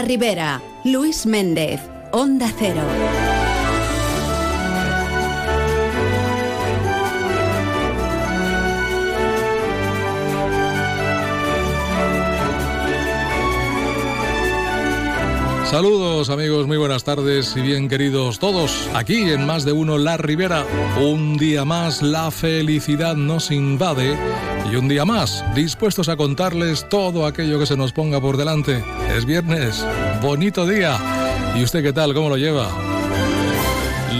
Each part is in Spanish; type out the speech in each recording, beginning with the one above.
La Ribera, Luis Méndez, Onda Cero. Saludos amigos, muy buenas tardes y bien queridos todos. Aquí en Más de Uno La Ribera, un día más la felicidad nos invade y un día más dispuestos a contarles todo aquello que se nos ponga por delante. Es viernes, bonito día. ¿Y usted qué tal? ¿Cómo lo lleva?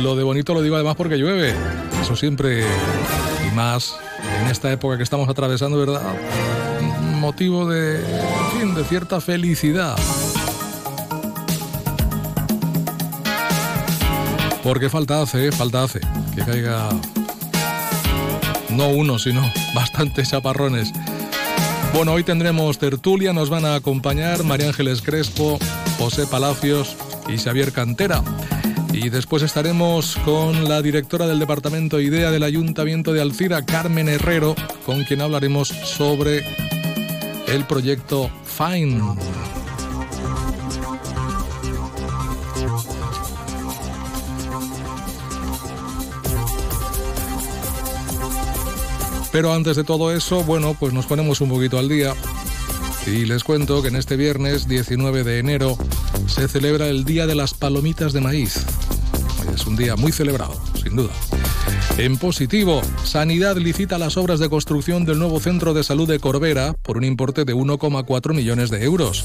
Lo de bonito lo digo además porque llueve. Eso siempre y más en esta época que estamos atravesando, ¿verdad? Motivo de, fin, de cierta felicidad. Porque falta hace, ¿eh? falta hace. Que caiga no uno, sino bastantes chaparrones. Bueno, hoy tendremos tertulia, nos van a acompañar María Ángeles Crespo, José Palacios y Xavier Cantera. Y después estaremos con la directora del Departamento IDEA del Ayuntamiento de Alcira, Carmen Herrero, con quien hablaremos sobre el proyecto FINE. Pero antes de todo eso, bueno, pues nos ponemos un poquito al día. Y les cuento que en este viernes 19 de enero se celebra el Día de las Palomitas de Maíz. Es un día muy celebrado, sin duda. En positivo, Sanidad licita las obras de construcción del nuevo centro de salud de Corbera por un importe de 1,4 millones de euros.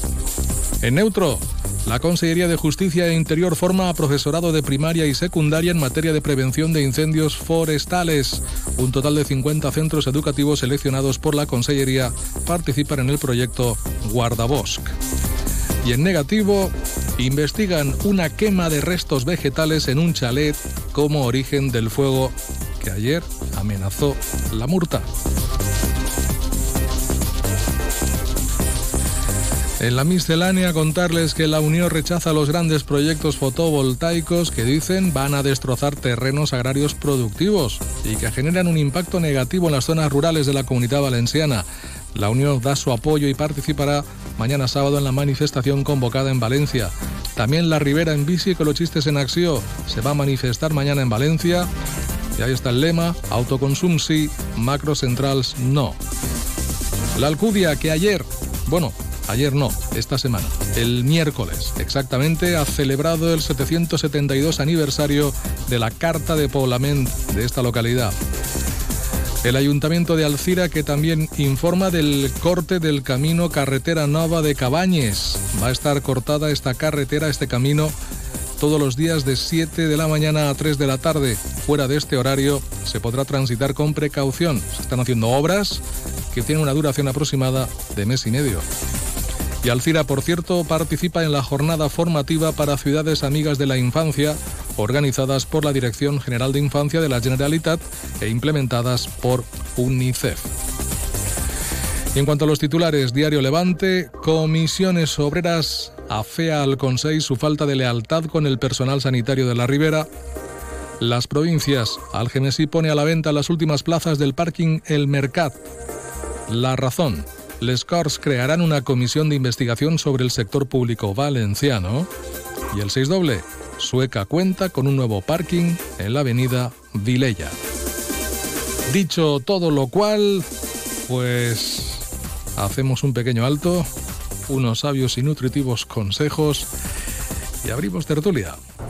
En neutro, la Consellería de Justicia e Interior forma a profesorado de primaria y secundaria en materia de prevención de incendios forestales. Un total de 50 centros educativos seleccionados por la Consellería participan en el proyecto Guardabosc. Y en negativo, investigan una quema de restos vegetales en un chalet como origen del fuego que ayer amenazó la Murta. En la miscelánea contarles que la Unión rechaza los grandes proyectos fotovoltaicos que dicen van a destrozar terrenos agrarios productivos y que generan un impacto negativo en las zonas rurales de la comunidad valenciana. La Unión da su apoyo y participará mañana sábado en la manifestación convocada en Valencia. También la Ribera en bici con los chistes en acción se va a manifestar mañana en Valencia. Y ahí está el lema, autoconsum sí, macrocentrals no. La Alcudia que ayer, bueno, ayer no, esta semana, el miércoles exactamente, ha celebrado el 772 aniversario de la Carta de Poblament de esta localidad. El Ayuntamiento de Alcira que también informa del corte del camino Carretera Nova de Cabañes. Va a estar cortada esta carretera, este camino, todos los días de 7 de la mañana a 3 de la tarde. Fuera de este horario se podrá transitar con precaución. Se están haciendo obras que tienen una duración aproximada de mes y medio. Y Alcira, por cierto, participa en la jornada formativa para ciudades amigas de la infancia, organizadas por la Dirección General de Infancia de la Generalitat e implementadas por UNICEF. Y en cuanto a los titulares, Diario Levante, comisiones obreras afea al Consejo su falta de lealtad con el personal sanitario de la Ribera. Las provincias, Algemesí pone a la venta las últimas plazas del parking El Mercat. La razón, les Corts crearán una comisión de investigación sobre el sector público valenciano. Y el 6 doble, Sueca cuenta con un nuevo parking en la avenida Vilella. Dicho todo lo cual, pues hacemos un pequeño alto, unos sabios y nutritivos consejos y abrimos tertulia.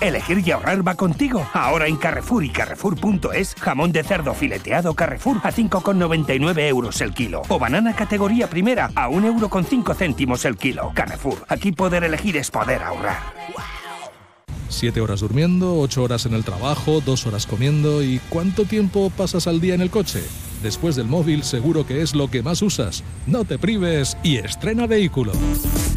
Elegir y ahorrar va contigo. Ahora en Carrefour y Carrefour.es, jamón de cerdo fileteado Carrefour a 5,99 euros el kilo. O banana categoría primera a 1,5 euro céntimos el kilo. Carrefour, aquí poder elegir es poder ahorrar. Siete horas durmiendo, ocho horas en el trabajo, dos horas comiendo y ¿cuánto tiempo pasas al día en el coche? Después del móvil seguro que es lo que más usas. No te prives y estrena vehículo.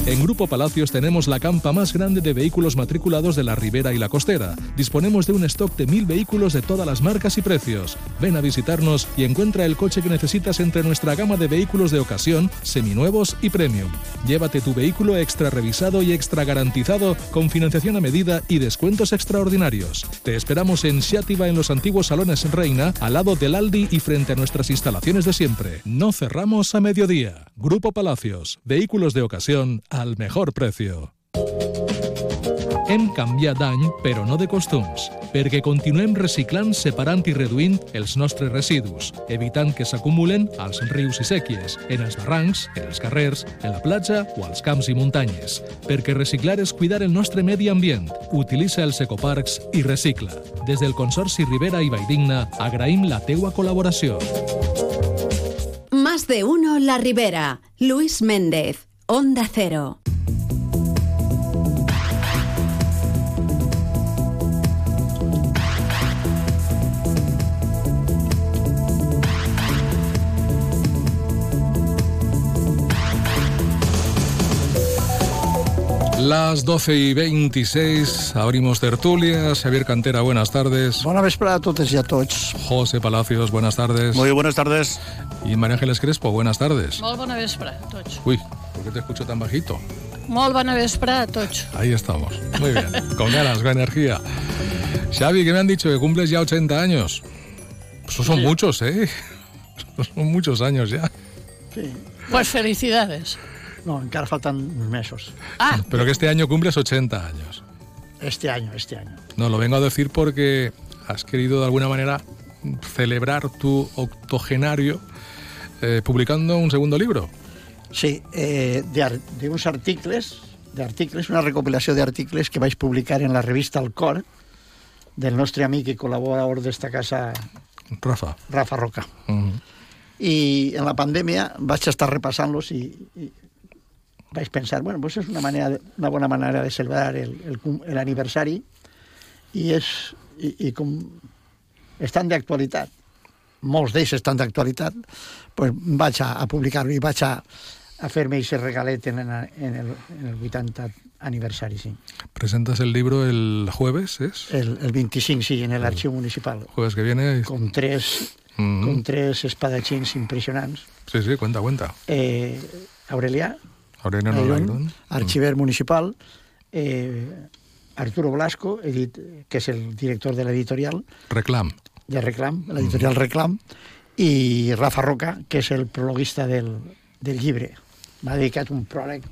En Grupo Palacios tenemos la campa más grande de vehículos matriculados de la Ribera y la Costera. Disponemos de un stock de mil vehículos de todas las marcas y precios. Ven a visitarnos y encuentra el coche que necesitas entre nuestra gama de vehículos de ocasión, seminuevos y premium. Llévate tu vehículo extra revisado y extra garantizado con financiación a medida y descuentos extraordinarios. Te esperamos en Xiativa en los antiguos salones Reina, al lado del Aldi y frente a nuestras instalaciones de siempre. No cerramos a mediodía. Grupo Palacios, vehículos de ocasión al mejor precio. Hem canviat d'any, però no de costums, perquè continuem reciclant, separant i reduint els nostres residus, evitant que s'acumulen als rius i sèquies, en els barrancs, en els carrers, en la platja o als camps i muntanyes. Perquè reciclar és cuidar el nostre medi ambient. Utilitza els ecoparcs i recicla. Des del Consorci Ribera i Valldigna agraïm la teua col·laboració. Más de uno La Ribera. Luis Méndez, Onda Cero. Las 12 y 26 abrimos tertulia. Xavier Cantera, buenas tardes. Bona vesprada a totes i a tots. José Palacios, buenas tardes. Muy buenas tardes. Y María Ángeles Crespo, buenas tardes. Molt bona vespre a tots. Uy, ¿por qué te escucho tan bajito? Molt bona vespre a tots. Ahí estamos. Muy bien. Con ganas, con energía. Xavi, que me han dicho que cumples ya 80 años. Eso son muchos, ¿eh? Son muchos años ya. Sí. Pues felicidades. No, encara faltan mesos. Ah, Pero que este año cumples 80 años. Este año, este año. No, lo vengo a decir porque has querido de alguna manera celebrar tu octogenario eh, publicando un segundo libro. Sí, eh, de, de uns articles, de articles, una recopilació d'articles que vaig publicar en la revista El Cor del nostre amic i col·laborador d'esta casa, Rafa. Rafa Roca. Mm. I en la pandèmia vaig estar repassant-los i, i vaig pensar, bueno, pues és una, manera, de- una bona manera de celebrar el- el l'aniversari i, és, i, i com estan d'actualitat, molts d'ells estan d'actualitat, pues vaig a, a publicar-ho i vaig a, a fer-me aquest regalet en, en, el, en el 80 aniversari, sí. Presentas el libro el jueves, ¿es? El, el 25, sí, en l'arxiu municipal, Jueves que viene. con tres, Mm. con tres espadachins impressionants. Sí, sí, cuenta, cuenta. Eh, Aurelià, Lairón. arxiver municipal, eh, Arturo Blasco, edit, que és el director de l'editorial Reclam. de Reclam, l'editorial Reclam, i Rafa Roca, que és el prologuista del, del llibre. M'ha dedicat un pròleg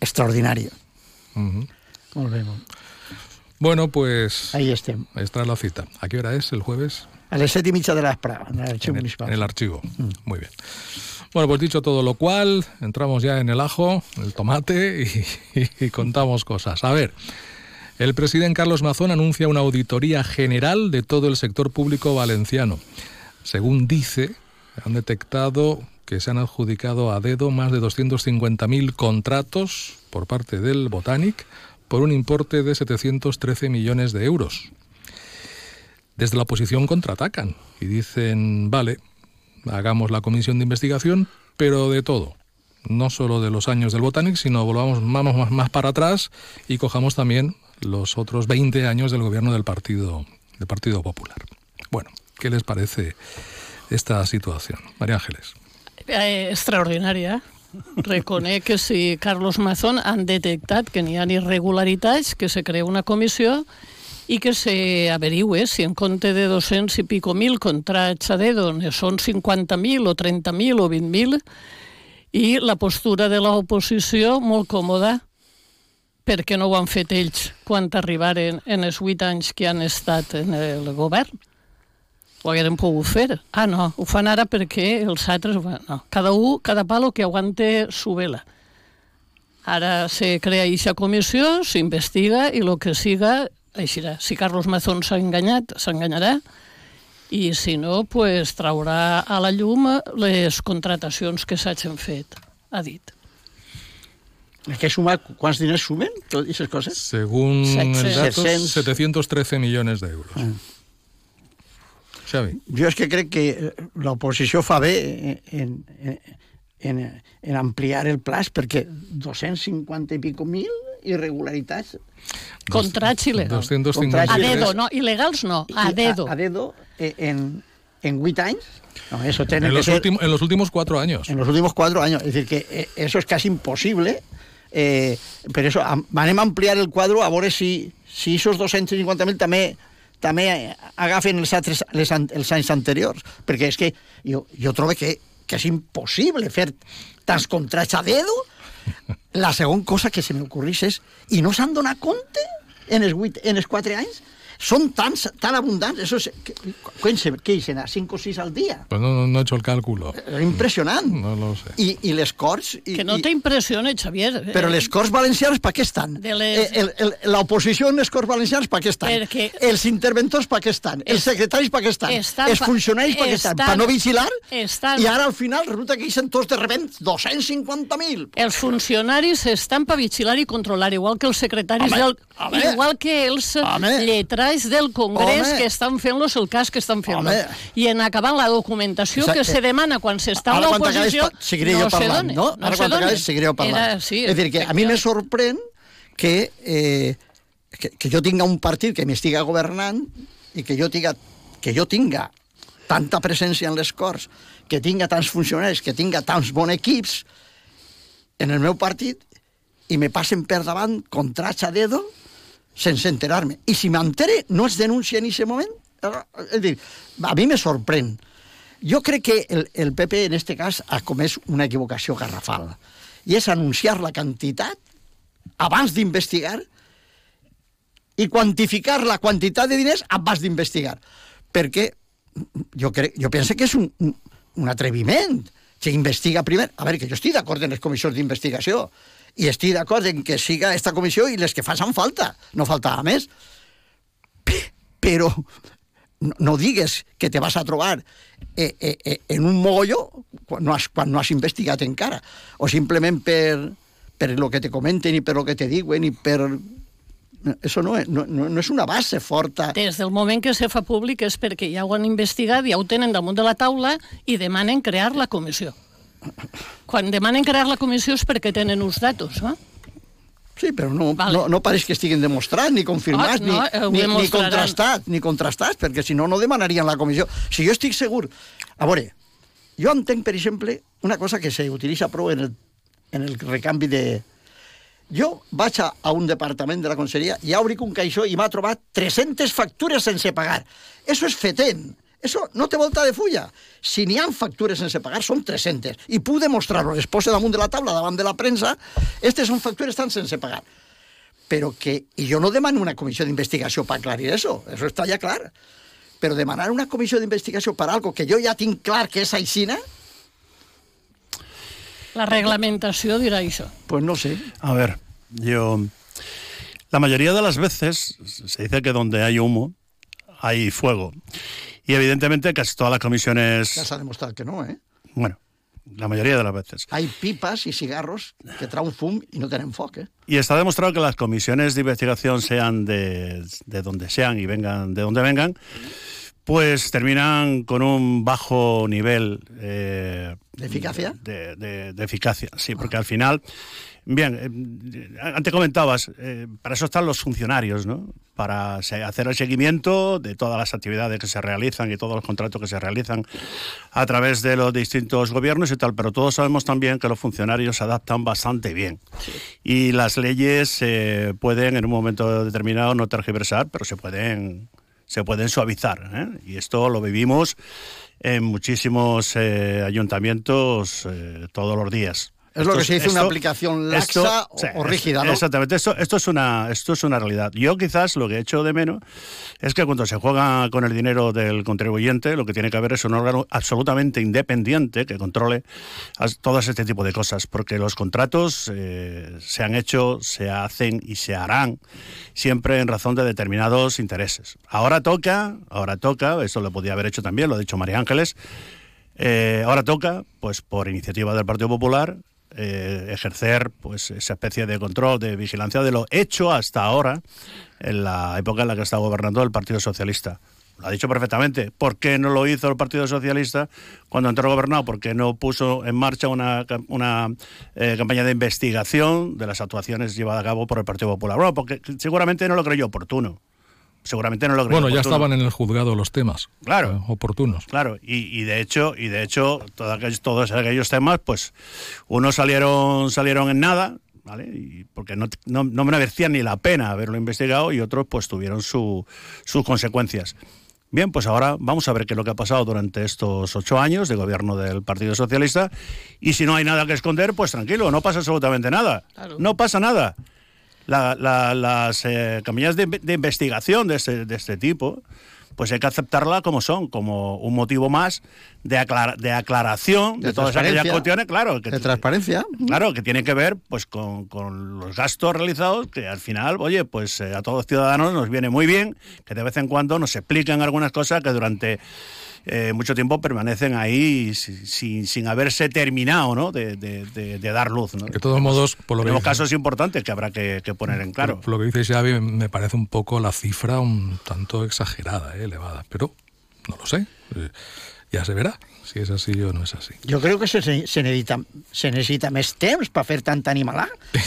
extraordinari. Ujú. Molt bé, molt. Bueno, pues Ahí estem. ahí está la cita. ¿A qué hora es el jueves? A les set i mitja de l'Aspra, en l'arxiu En el, municipal. en el archivo. Muy bien. Bueno, pues dicho todo lo cual, entramos ya en el ajo, el tomate y, y- contamos cosas. A ver, el presidente Carlos Mazón anuncia una auditoría general de todo el sector público valenciano. Según dice, han detectado que se han adjudicado a dedo más de 250.000 contratos por parte del Botanic por un importe de 713 millones de euros desde la oposición contraatacan y dicen, vale, hagamos la comisión de investigación, pero de todo. No solo de los años del Botanic, sino volvamos vamos más, más para atrás y cojamos también los otros 20 años del gobierno del Partido, del partido Popular. Bueno, ¿qué les parece esta situación? María Ángeles. eh, extraordinària. Reconec que si Carlos Mazón han detectat que n'hi ha irregularitats, que se crea una comissió i que se averigüe si en compte de 200 i pico mil contrats a dedo són 50.000 o 30.000 o 20.000 i la postura de l'oposició molt còmoda perquè no ho han fet ells quan arribaren en els 8 anys que han estat en el govern ho hagueren pogut fer. Ah, no, ho fan ara perquè els altres... No, cada un, cada palo que aguante su vela. Ara se crea aquesta comissió, s'investiga i el que siga eixirà. Si Carlos Mazón s'ha enganyat, s'enganyarà i si no, pues, traurà a la llum les contratacions que s'hagin fet, ha dit. Que sumar quants diners sumen, totes aquestes coses. Según el dato, 700. 713 millones de euros. Xavi. Jo és que crec que eh, l'oposició fa bé en, en, en, en ampliar el plaç, perquè 250 i pico mil irregularitats Contrats il·legals. 250 A Contrats dedo, no, il·legals no, a dedo. A, a dedo eh, en, en 8 anys. No, eso tiene En que los, ser últimos, en los últimos cuatro años. en los últimos cuatro años. Es decir, que eh, eso es casi imposible. Eh, per això am- anem a ampliar el quadre a veure si, si esos 250.000 també també agafen els, altres, les, els anys anteriors, perquè és que jo, jo trobo que, que és impossible fer tants contrats a dedo. La segona cosa que se m'ocorreix és, i no s'han donat compte en els, 8, en els 4 anys? Són tan, tan abundants, eso es, que, què, què hi serà? 5 o 6 al dia? Pues no, no he hecho el cálculo. És impressionant. No lo sé. I, i les Corts... I, Que no i, t'impressione, Xavier. eh, però les Corts Valencianes per què estan? Les- Eh, L'oposició en les Corts Valencianes per què estan? Perquè- Els interventors per què estan? Els Es- secretaris per què estan? estan Els funcionaris per què estan? estan- Per no vigilar? estan- I ara al final resulta que hi són tots de repent 250.000. Els funcionaris estan per vigilar i controlar, igual que els secretaris Home, del... home. igual que els Home. Lletrats del Congrés Home. que estan fent-los el cas que estan fent Home. I en acabant la documentació Exacte. que se demana quan s'està en l'oposició no se dona. no? no Ara se quan dona. jo parlant. Era, sí, és a dir, que a mi me sorprèn que, eh, que, que jo tinga un partit que m'estiga governant i que jo tinga, que jo tinga tanta presència en les Corts, que tinga tants funcionaris, que tinga tants bons equips en el meu partit i me passen per davant contrats a dedo sense enterar-me. I si m'entere, no es denuncia en aquest moment? És a dir, a mi me sorprèn. Jo crec que el, el PP, en este cas, ha comès una equivocació garrafal. I és anunciar la quantitat abans d'investigar i quantificar la quantitat de diners abans d'investigar. Perquè jo, crec, jo penso que és un, un, atreviment. Si investiga primer... A veure, que jo estic d'acord en les comissions d'investigació i estic d'acord en que siga esta comissió i les que facin falta. No faltava més. Pe- Però no, digues que te vas a trobar eh, eh, eh, en un mogolló quan no, has, quan no has investigat encara. O simplement per, per lo que te comenten i per lo que te diuen i per... És- no, no, no és una base forta. Des del moment que se fa públic és perquè ja ho han investigat, ja ho tenen damunt de la taula i demanen crear la comissió. Quan demanen crear la comissió és perquè tenen uns datos, no? Sí, però no, Vale. no, no pareix que estiguin demostrats, ni confirmats, Ah, no, eh, ni, ni, ni contrastats, ni contrastats, perquè si no, no demanarien la comissió. Si jo estic segur... A veure, jo entenc, per exemple, una cosa que se utilitza prou en el, en el recanvi de... Jo vaig a, a un departament de la conselleria i obric un caixó i m'ha trobat 300 factures sense pagar. Eso és fetent. Eso no té volta de fulla. Si n'hi ha factures sense pagar, són 300. I puc demostrar-ho. Les poso damunt de la taula, davant de la premsa. Estes són factures estan sense pagar. Però que... I jo no demano una comissió d'investigació per aclarir eso. Eso està ja clar. Però demanar una comissió d'investigació per algo que jo ja tinc clar que és aixina, La reglamentació dirà això. pues no sé. A ver, yo. La mayoría de las veces se dice que donde hay humo, hay fuego. Y evidentemente casi todas las comisiones. Ja s'ha demostrat que no, eh? Bueno, la mayoría de las veces. Hay pipas y cigarros que traen fum y no tienen foc, eh? Y está demostrado que las comisiones de investigación, sean de, de donde sean y vengan de donde vengan, pues terminan con un bajo nivel eh, ¿De eficacia? de, de- de eficacia, sí, porque al final, bien, eh, antes comentabas, eh, para eso están los funcionarios, ¿no? Para hacer el seguimiento de todas las actividades que se realizan y todos los contratos que se realizan a través de los distintos gobiernos y tal, pero todos sabemos también que los funcionarios se adaptan bastante bien. Y las leyes se pueden en un momento determinado no tergiversar, pero se pueden se pueden suavizar. ¿eh? Y esto lo vivimos en muchísimos eh, ayuntamientos eh, todos los días. Es lo que se dice una aplicación laxa o- o rígida, ¿no? Exactamente, esto, esto, es una, esto es una realidad. Yo quizás lo que echo de menos es que cuando se juega con el dinero del contribuyente, lo que tiene que haber es un órgano absolutamente independiente que controle as- todo este tipo de cosas, porque los contratos eh, se han hecho, se hacen y se harán siempre en razón de determinados intereses. Ahora toca, ahora toca, esto lo podía haber hecho también, lo ha dicho María Ángeles, eh, ahora toca, pues por iniciativa del Partido Popular, eh, ejercer pues esa especie de control, de vigilancia de lo hecho hasta ahora, en la época en la que está gobernando el Partido Socialista. lo ha dicho perfectamente. ¿Por qué no lo hizo el Partido Socialista cuando entró gobernado? ¿Por qué no puso en marcha una, una eh, campaña de investigación de las actuaciones llevadas a cabo por el Partido Popular? Bueno, porque seguramente no lo creyó oportuno. Seguramente no lo Bueno, ya oportuno. estaban en el juzgado los temas. Claro. eh, oportunos. Claro, y, y de hecho, y de hecho, todos aquellos, todos aquellos temas, pues, unos salieron, salieron en nada, ¿vale? Y porque no, no, no merecían ni la pena haberlo investigado, y otros, pues, tuvieron su, sus consecuencias. Bien, pues ahora vamos a ver qué es lo que ha pasado durante estos ocho años de gobierno del Partido Socialista. Y si no hay nada que esconder, pues tranquilo, no pasa absolutamente nada. Claro. No pasa nada. La- la- las eh, campañas de, de investigación de este, de este tipo, pues hay que aceptarla como son, como un motivo más de, aclara- de aclaración de, De todas aquellas cuestiones, claro, que, De transparencia. Claro, que tiene que ver pues con, con los gastos realizados, que al final, oye, pues eh, a todos los ciudadanos nos viene muy bien que de vez en cuando nos expliquen algunas cosas que durante eh, mucho tiempo permanecen ahí si- sin, sin haberse terminado ¿no? de, de- de- de dar luz. ¿no? De todos modos, por lo que Tenemos dice- casos importantes que habrá que, que poner en claro. Por, por lo que dice Xavi, me parece un poco la cifra un tanto exagerada, eh, elevada. Pero no lo sé. Ya se verá si es así o no es así. Jo crec que se, se, necessita, se necessita més temps per fer tant animalà.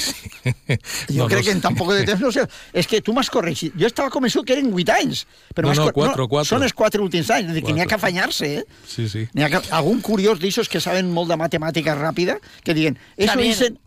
Jo No, crec no que en tan poc de temps no sé. És que tu m'has corregit. Jo estava convençut que eren 8 anys. Però No, no, cor- quatre, quatre. Són els 4 últims anys. És a dir, que n'hi ha que afanyar-se, eh? Sí, sí. Ha que, algun curiós d'aixos que saben molt de matemàtica ràpida que diuen, això Xavier, dicen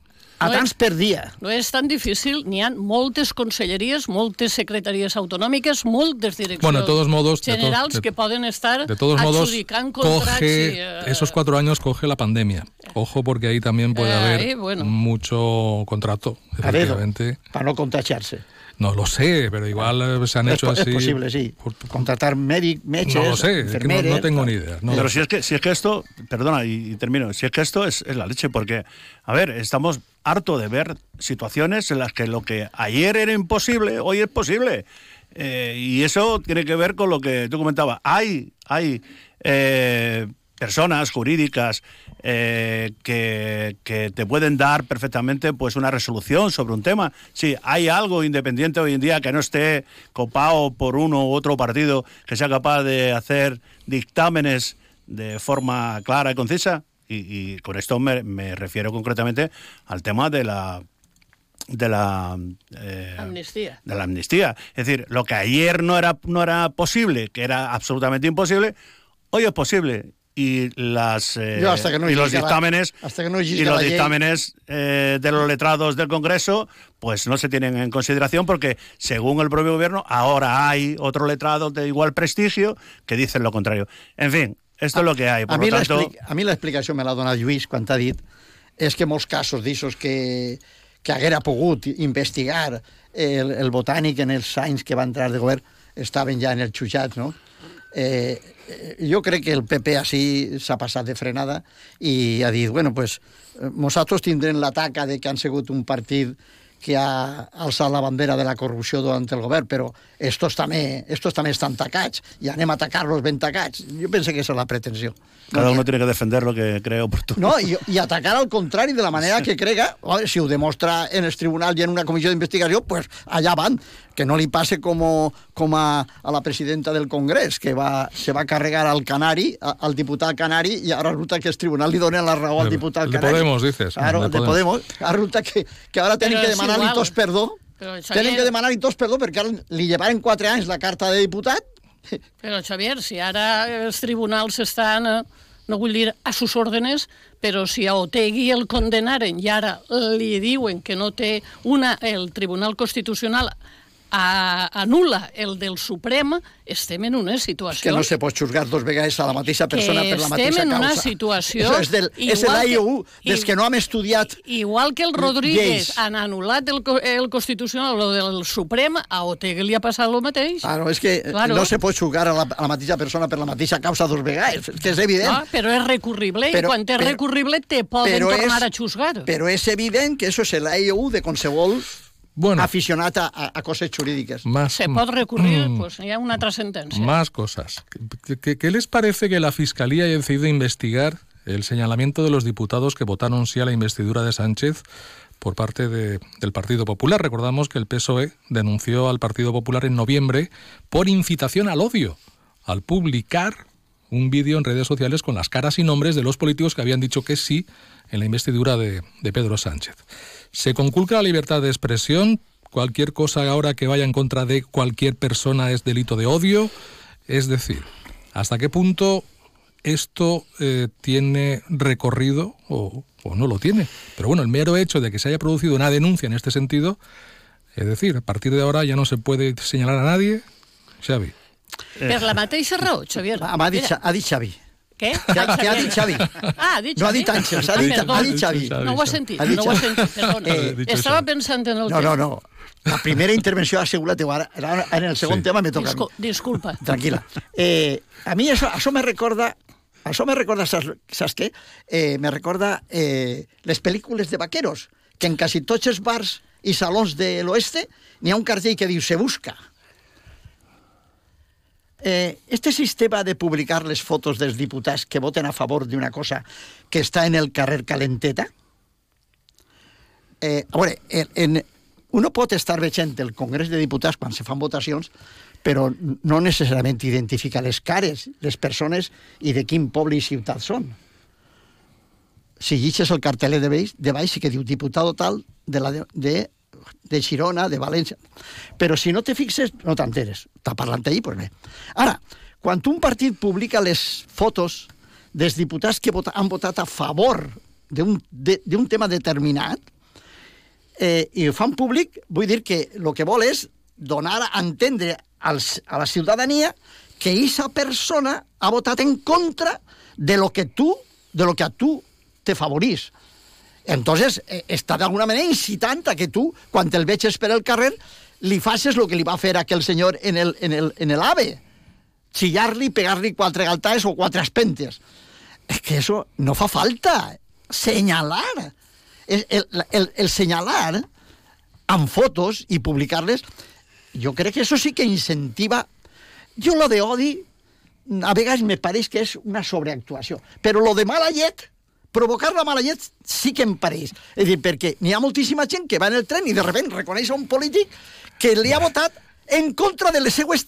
a no és- tants per dia. No és tan difícil, n'hi ha moltes conselleries, moltes secretaries autonòmiques, moltes direccions Bueno, de todos modos, de to- generals de- que poden estar De todos modos, adjudicant contrats. coge i, eh, esos cuatro años coge la pandemia. Ojo, porque ahí también puede Eh, haber ahí, bueno. mucho contrato. Dedo, Efectivamente. para no contagiar-se. No lo sé, pero igual eh, se han hecho así. és possible, sí. por- Contratar mèdic, metges, no lo sé, es que no, tengo ni idea. no Pero si es que si es que esto, perdona y, y termino, si es que esto es, es la leche, porque, a ver, estamos harto de ver situaciones en las que lo que ayer era imposible, hoy es posible. Eh, y eso tiene que ver con lo que tú comentabas. Hay, hay eh, personas jurídicas eh, que, que te pueden dar perfectamente pues una resolución sobre un tema. Si hay algo independiente hoy en día que no esté copado por uno u otro partido que sea capaz de hacer dictámenes de forma clara y concisa. Y, y con esto me, me refiero concretamente al tema de la de la eh, Amnistía. de la amnistía. Es decir, lo que ayer no era, no era posible, que era absolutamente imposible, hoy es posible. Y las eh, Yo hasta que no y los la- dictámenes hasta que no y los dictámenes eh, de los letrados del Congreso pues no se tienen en consideración porque según el propio gobierno ahora hay otros letrados de igual prestigio que dicen lo contrario. En fin, esto es lo que hay. Por a, mi lo tanto, a mi l'explicació me l'ha donat Lluís quan t'ha dit és que molts casos d'aixos que, que haguera pogut investigar el, el botànic en els anys que va entrar de govern estaven ja en els xutjats, no? Eh, jo crec que el PP així s'ha passat de frenada i ha dit, bueno, pues, eh, nosaltres tindrem la taca de que han sigut un partit que ha alçat la bandera de la corrupció durant el govern, però estos també, estos també estan tacats i anem a atacar-los ben tacats. Jo penso que és la pretensió. cada No, uno tiene que defender lo que cree oportuno. no, i, i atacar al contrari de la manera que crega, si ho demostra en els tribunals i en una comissió d'investigació, pues allà van. Que no li passe com, com a, a la presidenta del Congrés, que va, se va carregar al Canari, a- al diputat Canari, i ara resulta que els tribunals li donen la raó al diputat el de Canari. Podemos, dices, Claro, el el de de Podemos. Ara resulta que, que ara tenen Però que demanar-li tots perdó. Però, Xavier- Tenen que demanar-li tots perdó perquè ara li llevaren quatre anys la carta de diputat Però, Xavier, si ara els tribunals estan, eh, no vull dir a sus órdenes, però si a Otegui el condenaren i ara li diuen que no té una... El Tribunal Constitucional a, anula el del Suprem, estem en una situació... que no se pot xurgar dos vegades a la mateixa persona per la estem mateixa en causa. una situació Això és, del, és l'AIU, dels i- que no hem estudiat Igual que el Rodríguez lleis. han anul·lat el, el Constitucional, o del Suprem, a Otegui li ha passat el mateix. Claro, és que Claro. claro. no se pot jugar a la, a la mateixa persona per la mateixa causa dos vegades, és que és evident. No, però és recurrible, Però- i quan és recurrible te poden tornar és- a xusgar. Però és evident que això és l'AIU de qualsevol Bueno, aficionat a, a, a coses jurídiques. más, Se pot recurrir, Mm. pues hi ha una altra sentència. Más cosas. ¿Qué, qué- qué les parece que la Fiscalía haya decidido investigar el señalamiento de los diputados que votaron sí a la investidura de Sánchez por parte de- del Partido Popular? Recordamos que el PSOE denunció al Partido Popular en noviembre por incitación al odio al publicar un vídeo en redes sociales con las caras y nombres de los políticos que habían dicho que sí en la investidura de, de Pedro Sánchez. Se conculca la libertad de expresión, cualquier cosa ahora que vaya en contra de cualquier persona es delito de odio, es decir, ¿hasta qué punto esto eh, tiene recorrido o, o no lo tiene? Pero bueno, el mero hecho de que se haya producido una denuncia en este sentido, es decir, a partir de ahora ya no se puede señalar a nadie, Xavi. Per la mateixa raó, Xavier. Ha, ha, dit, Mira, ha dit Xavi. Què? Què ha, què ha dit Xavi? Ah, ha dit No ha Xavi? dit Àngels, ha Ah, dit, perdó. ha dit Xavi. Xavi. No ho he sentit, Ha dit no ho Xavi. sentit, perdona. Eh, Estava Xavi. pensant en el No, tema. no, no. La primera intervenció ha sigut la teva. Ara, en el segon Sí. tema me toca Discul disculpa. Tranquila. Eh, a mi això, això me recorda... Això me recorda, saps, saps què? Eh, me recorda eh, les pel·lícules de vaqueros, que en quasi tots els bars i salons de l'oeste n'hi ha un cartell que diu «Se busca». Eh, este sistema de publicar les fotos dels diputats que voten a favor d'una cosa que està en el carrer Calenteta, eh, a veure, en, en, uno pot estar veient el Congrés de Diputats quan se fan votacions, però no necessàriament identifica les cares, les persones i de quin poble i ciutat són. Si llegeixes el carteler de baix, de baix sí que diu diputado tal de, la de, de, de Girona, de València. Però si no te fixes, no t'enteres. Està parlant ahir, doncs bé. Ara, quan un partit publica les fotos dels diputats que vota, han votat a favor d'un de, d'un tema determinat, eh, i ho fan públic, vull dir que el que vol és donar a entendre als, a la ciutadania que aquesta persona ha votat en contra de lo que tu, de lo que a tu te favorís. Entonces, eh, està d'alguna manera incitant a que tu, quan el veig per el carrer, li facis el que li va fer aquell senyor en el, en el, en el AVE. Chillar-li, pegar-li quatre galtades o quatre espentes. Es que eso no fa falta. Señalar. El, el, el, el señalar amb fotos i publicar-les, jo crec que això sí que incentiva... Jo lo de odi, a vegades me pareix que és una sobreactuació, però lo de mala llet, provocar la mala llet sí que em pareix. És dir, perquè n'hi ha moltíssima gent que va en el tren i de repente reconeix un polític que li ha votat en contra de les seues.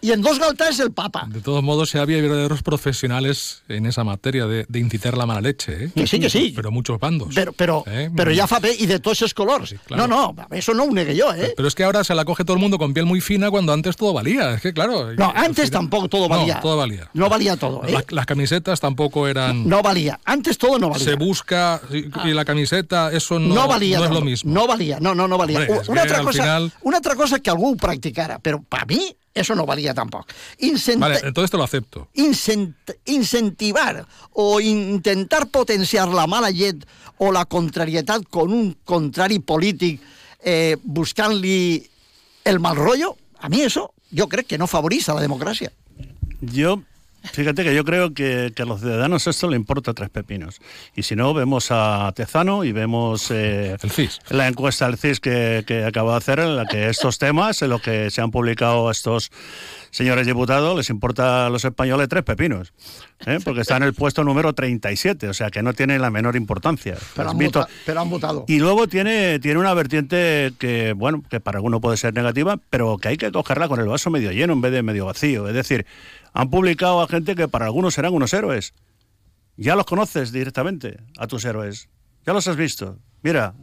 I en dos galtades el papa. De todos modos, Xavi, hay verdaderos profesionales en esa materia de, de incitar la mala leche, ¿eh? Que sí, que sí. Pero muchos bandos. Però, però, ¿eh? però ja fa bé, i de tots els colors. Sí, claro. No, no, eso no ho negué jo, eh? Pero es que ahora se la coge todo el mundo con piel muy fina cuando antes todo valía. Es que, claro. No, antes final- tampoco todo valía. No, todo valía. No valía todo, ¿eh? Las, las camisetas tampoco eran. No valía. Antes todo no valía. Se busca y, y la camiseta, eso no, no valía no es todo. lo mismo. No valía, no, no, no valía. Hombre, es una, al cosa, final- una altra cosa que algú ho practicara, però per mi eso no valía tampoc. Incent Vale, entonces te lo acepto. incent incentivar o intentar potenciar la mala llet o la contrarietat con un contrari polític eh, buscant-li el mal rollo, a mi eso yo crec que no favorece a la democracia. Yo, fíjate que yo creo que, que a los ciudadanos esto le importa tres pepinos. Y si no, vemos a Tezano y vemos eh, El CIS. la encuesta del CIS que, que acaba de hacer, en la que estos temas, en los que se han publicado estos señores diputados, les importa a los españoles tres pepinos. ¿eh? Porque está en el puesto número 37, o sea que no tiene la menor importancia. Pero han, Transmito- vota- pero han votado. y luego tiene, tiene una vertiente que, bueno, que para alguno puede ser negativa, pero que hay que cogerla con el vaso medio lleno en vez de medio vacío. Es decir, han publicado a gente que para algunos serán unos héroes. Ya los conoces directamente, a tus héroes. Ya los has visto. Mira,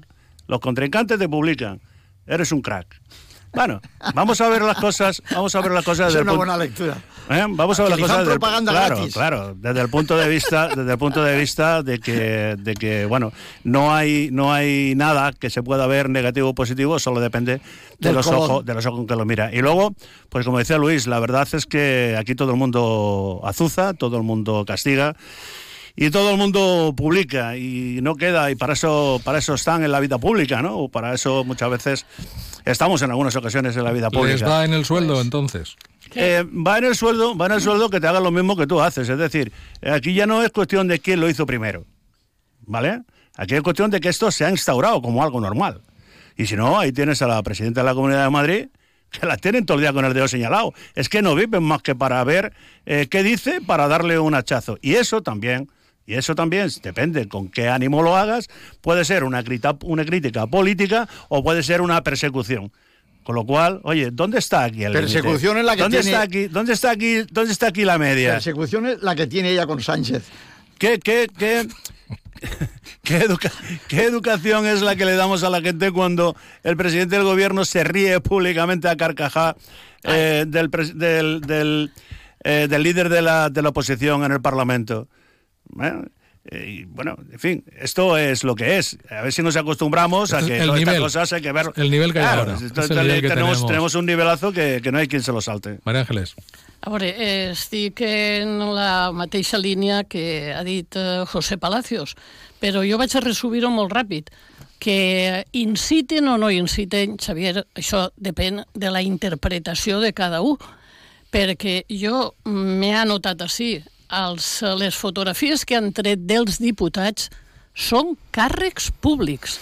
los contrincantes te publican. Eres un crack. Bueno, vamos a ver las cosas, vamos a ver las cosas Es desde el una punto- buena lectura. ¿Eh? Vamos a ver las cosas desde el- propaganda claro, gratis. claro, desde el punto de vista, desde el punto de vista de que, de que bueno, no hay, no hay nada que se pueda ver negativo o positivo, solo depende de Del los color. ojos, de los ojos con que lo mira. Y luego, pues como decía Luis, la verdad es que aquí todo el mundo azuza, todo el mundo castiga. Y todo el mundo publica y no queda, y para eso, para eso están en la vida pública, ¿no? O Para eso muchas veces estamos en algunas ocasiones en la vida pública. Les va en el sueldo, entonces. Eh, va en el sueldo, va en el sueldo que te haga lo mismo que tú haces. Es decir, eh, aquí ya no es cuestión de quién lo hizo primero. ¿Vale? Aquí es cuestión de que esto se ha instaurado como algo normal. Y si no, ahí tienes a la presidenta de la Comunidad de Madrid, que la tienen todo el día con el dedo señalado. Es que no viven más que para ver eh, qué dice, para darle un hachazo. Y eso también, y eso también, depende con qué ánimo lo hagas, puede ser una, crita- una crítica política o puede ser una persecución. Con lo cual, oye, ¿dónde está aquí el? Persecución es la que ¿Dónde tiene- Está aquí, ¿Dónde está aquí? ¿Dónde está aquí la media? Persecución es la que tiene ella con Sánchez. ¿Qué, qué, qué, qué, educa- qué educación es la que le damos a la gente cuando el presidente del gobierno se ríe públicamente a carcajá eh, del, del, eh, del líder de la, de la oposición en el Parlamento? Bueno, eh, y bueno, en fin, esto es lo que es. A ver si nos acostumbramos a que todas estas cosas hay que ver. El nivel que hay Claro, ahora. esto- Es el nivel que tenemos, tenemos. tenemos un nivelazo que, que no hay quien se lo salte. María Ángeles. A veure, eh, estic en la mateixa línia que ha dit eh, José Palacios, però jo vaig a resumir-ho molt ràpid que inciten o no inciten, Xavier, això depèn de la interpretació de cada un, perquè jo m'he anotat així, els, les fotografies que han tret dels diputats són càrrecs públics,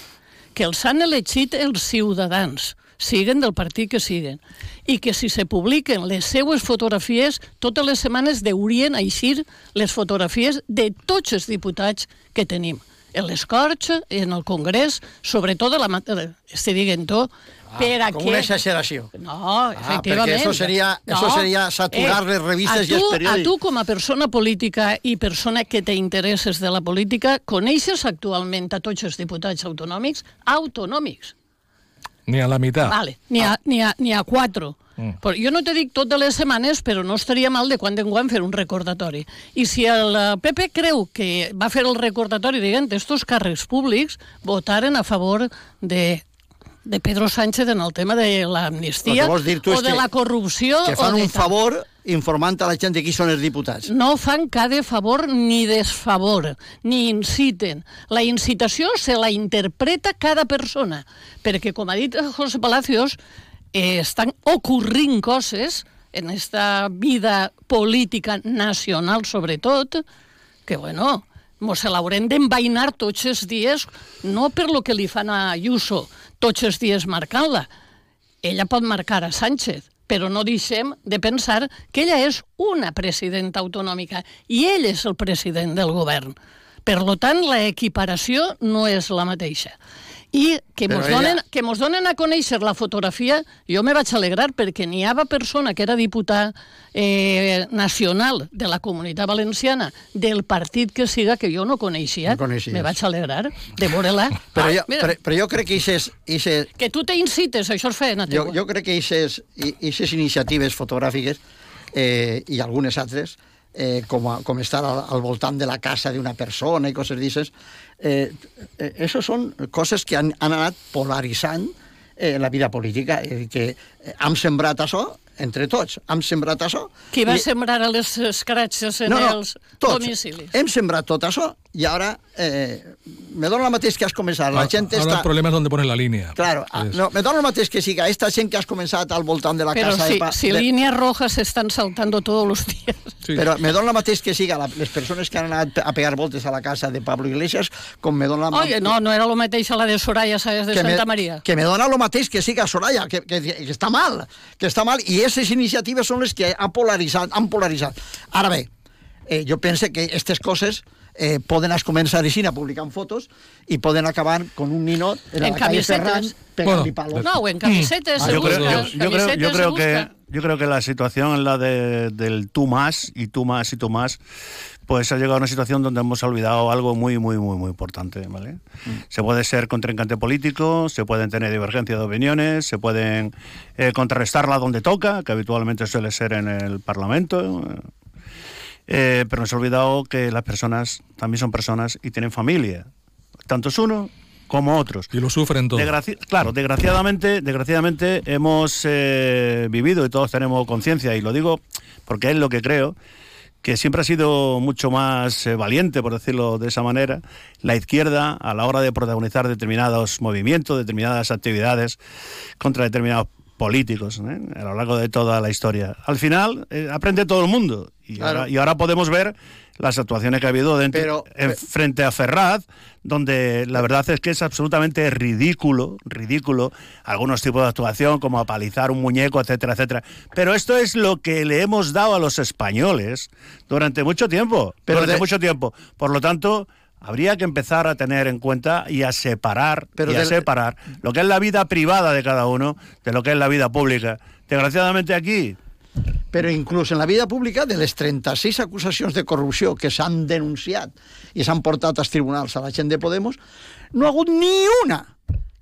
que els han elegit els ciutadans, siguen del partit que siguen, i que si se publiquen les seues fotografies, totes les setmanes deurien eixir les fotografies de tots els diputats que tenim. En les en el Congrés, sobretot la... mat- Estic dient tot, per a Ah, Com què... una exageració. No, Ah, efectivament. perquè eso seria- eso seria saturar les revistes a i els tu, periòdics. A tu, com a persona política i persona que té interessos de la política, coneixes actualment a tots els diputats autonòmics? Autonòmics. Ni a la mitad. Vale, n'hi ha, n'hi ha, n'hi ha quatre. Mm. Però jo no t'he dit totes les setmanes, però no estaria mal de quan en quan fer un recordatori. I si el eh, PP creu que va fer el recordatori dient estos càrrecs públics votaren a favor de de Pedro Sánchez en el tema de l'amnistia o de que- la corrupció Que fan o de un favor informant a la gent de qui són els diputats. No fan cada favor ni desfavor, ni inciten. La incitació se la interpreta cada persona, perquè, com ha dit José Palacios, eh, estan ocorrint coses en esta vida política nacional, sobretot, que, bueno, mos l'haurem d'envainar tots els dies, no per lo que li fan a Ayuso, tots els dies marcant-la, ella pot marcar a Sánchez, però no deixem de pensar que ella és una presidenta autonòmica i ell és el president del govern. Per lo tant, la equiparació no és la mateixa. I que Però mos, ella- donen, que mos donen a conèixer la fotografia, jo me vaig alegrar perquè n'hi havia persona que era diputat eh, nacional de la comunitat valenciana del partit que siga que jo no coneixia. No coneixies. Me vaig alegrar de veure-la. Però, Ah, jo, mira, però, però jo crec que ixes, ixes, que tu t'incites, això és feina jo, teua. jo crec que ixes, ixes iniciatives fotogràfiques eh, i algunes altres eh, com, a, com estar al, al voltant de la casa d'una persona i coses d'aixes, eh, eh, això són coses que han, han anat polaritzant eh, la vida política. Dir, que eh, hem sembrat això entre tots, hem sembrat això... Qui va i- sembrar a les escratxes en no, no, els tots. domicilis? Hem sembrat tot això i ara eh, me dona el mateix que has començat. La gent Ahora està... el problema es donde pones la línea. Claro, ah, Es- no, me dona el mateix que siga esta gent que has començat al voltant de la Pero casa si, de, pa, si de, líneas rojas se están saltando todos los días. Sí. Però me dona el mateix que siga la, les persones que han anat a pegar voltes a la casa de Pablo Iglesias com me dona... Oye, no, no era lo mateix a la de Soraya Sáez de que Santa me, María. Que me dona el mateix que siga Soraya, que, que, que està mal, que està mal, i aquestes iniciatives són les que han polaritzat. Han polaritzat. Ara bé, eh, jo pense que aquestes coses eh, poden es començar així a publicar fotos i poden acabar con un ninot en, En la calle camisetes. Ferran pegant-li Bueno, palos. No, o en camisetes se yo creo, yo- yo creo- yo creo que yo creo que la situación en la de, del tú más y tú más y tú más pues ha llegado a una situación donde hemos olvidado algo muy muy muy muy importante ¿vale? se puede ser contrincante político se pueden tener divergencia de opiniones se pueden eh, contrarrestarla donde toca que habitualmente suele ser en el parlamento eh, pero nos ha olvidado que las personas también son personas y tienen familia tantos uno como otros Y lo sufren todos. Desgraci- claro, desgraciadamente, desgraciadamente hemos eh, vivido y todos tenemos conciencia, y lo digo porque es lo que creo, que siempre ha sido mucho más eh, valiente, por decirlo de esa manera, la izquierda a la hora de protagonizar determinados movimientos, determinadas actividades contra determinados políticos ¿eh? a lo largo de toda la historia. Al final eh, aprende todo el mundo y, Claro. ahora, y ahora podemos ver las actuaciones que ha habido dentro, Pero- en- frente a Ferraz, donde la verdad es que es absolutamente ridículo, ridículo, algunos tipos de actuación como apalizar un muñeco, etcétera, etcétera. Pero esto es lo que le hemos dado a los españoles durante mucho tiempo, Pero durante de- mucho tiempo. Por lo tanto, habría que empezar a tener en cuenta y a separar, Pero y a del- separar lo que es la vida privada de cada uno de lo que es la vida pública. Desgraciadamente aquí Però inclús en la vida pública, de les 36 acusacions de corrupció que s'han denunciat i s'han portat als tribunals a la gent de Podemos, no ha hagut ni una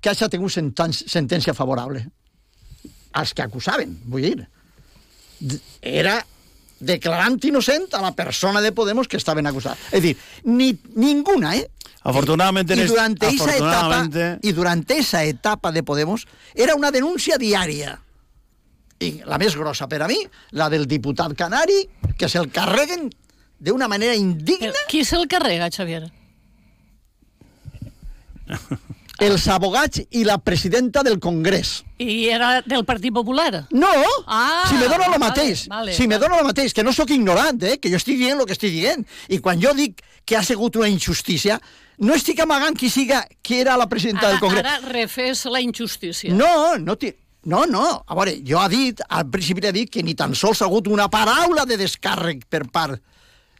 que hagi tingut sentència favorable. Els que acusaven, vull dir. Era declarant innocent a la persona de Podemos que estaven acusats. És dir, ni, ninguna, ¿eh? Afortunadamente, y durante esa etapa afortunadamente- y durante esa etapa de Podemos era una denuncia diària i la més grossa per a mi, la del diputat canari, que se'l carreguen d'una manera indigna Qui se'l carrega, Xavier? els abogats i la presidenta del Congrés. I era del Partit Popular? No, Ah, si me dóna el vale, mateix, vale, si me vale. dóna el mateix, que no sóc ignorant, eh, que jo estic dient el que estic dient. I quan jo dic que ha sigut una injustícia, no estic amagant qui siga, qui era la presidenta Ara, del Congrés. ara refés la injustícia. No, no. No, no. A veure, jo ha dit, al principi ha dit que ni tan sols ha hagut una paraula de descàrrec per part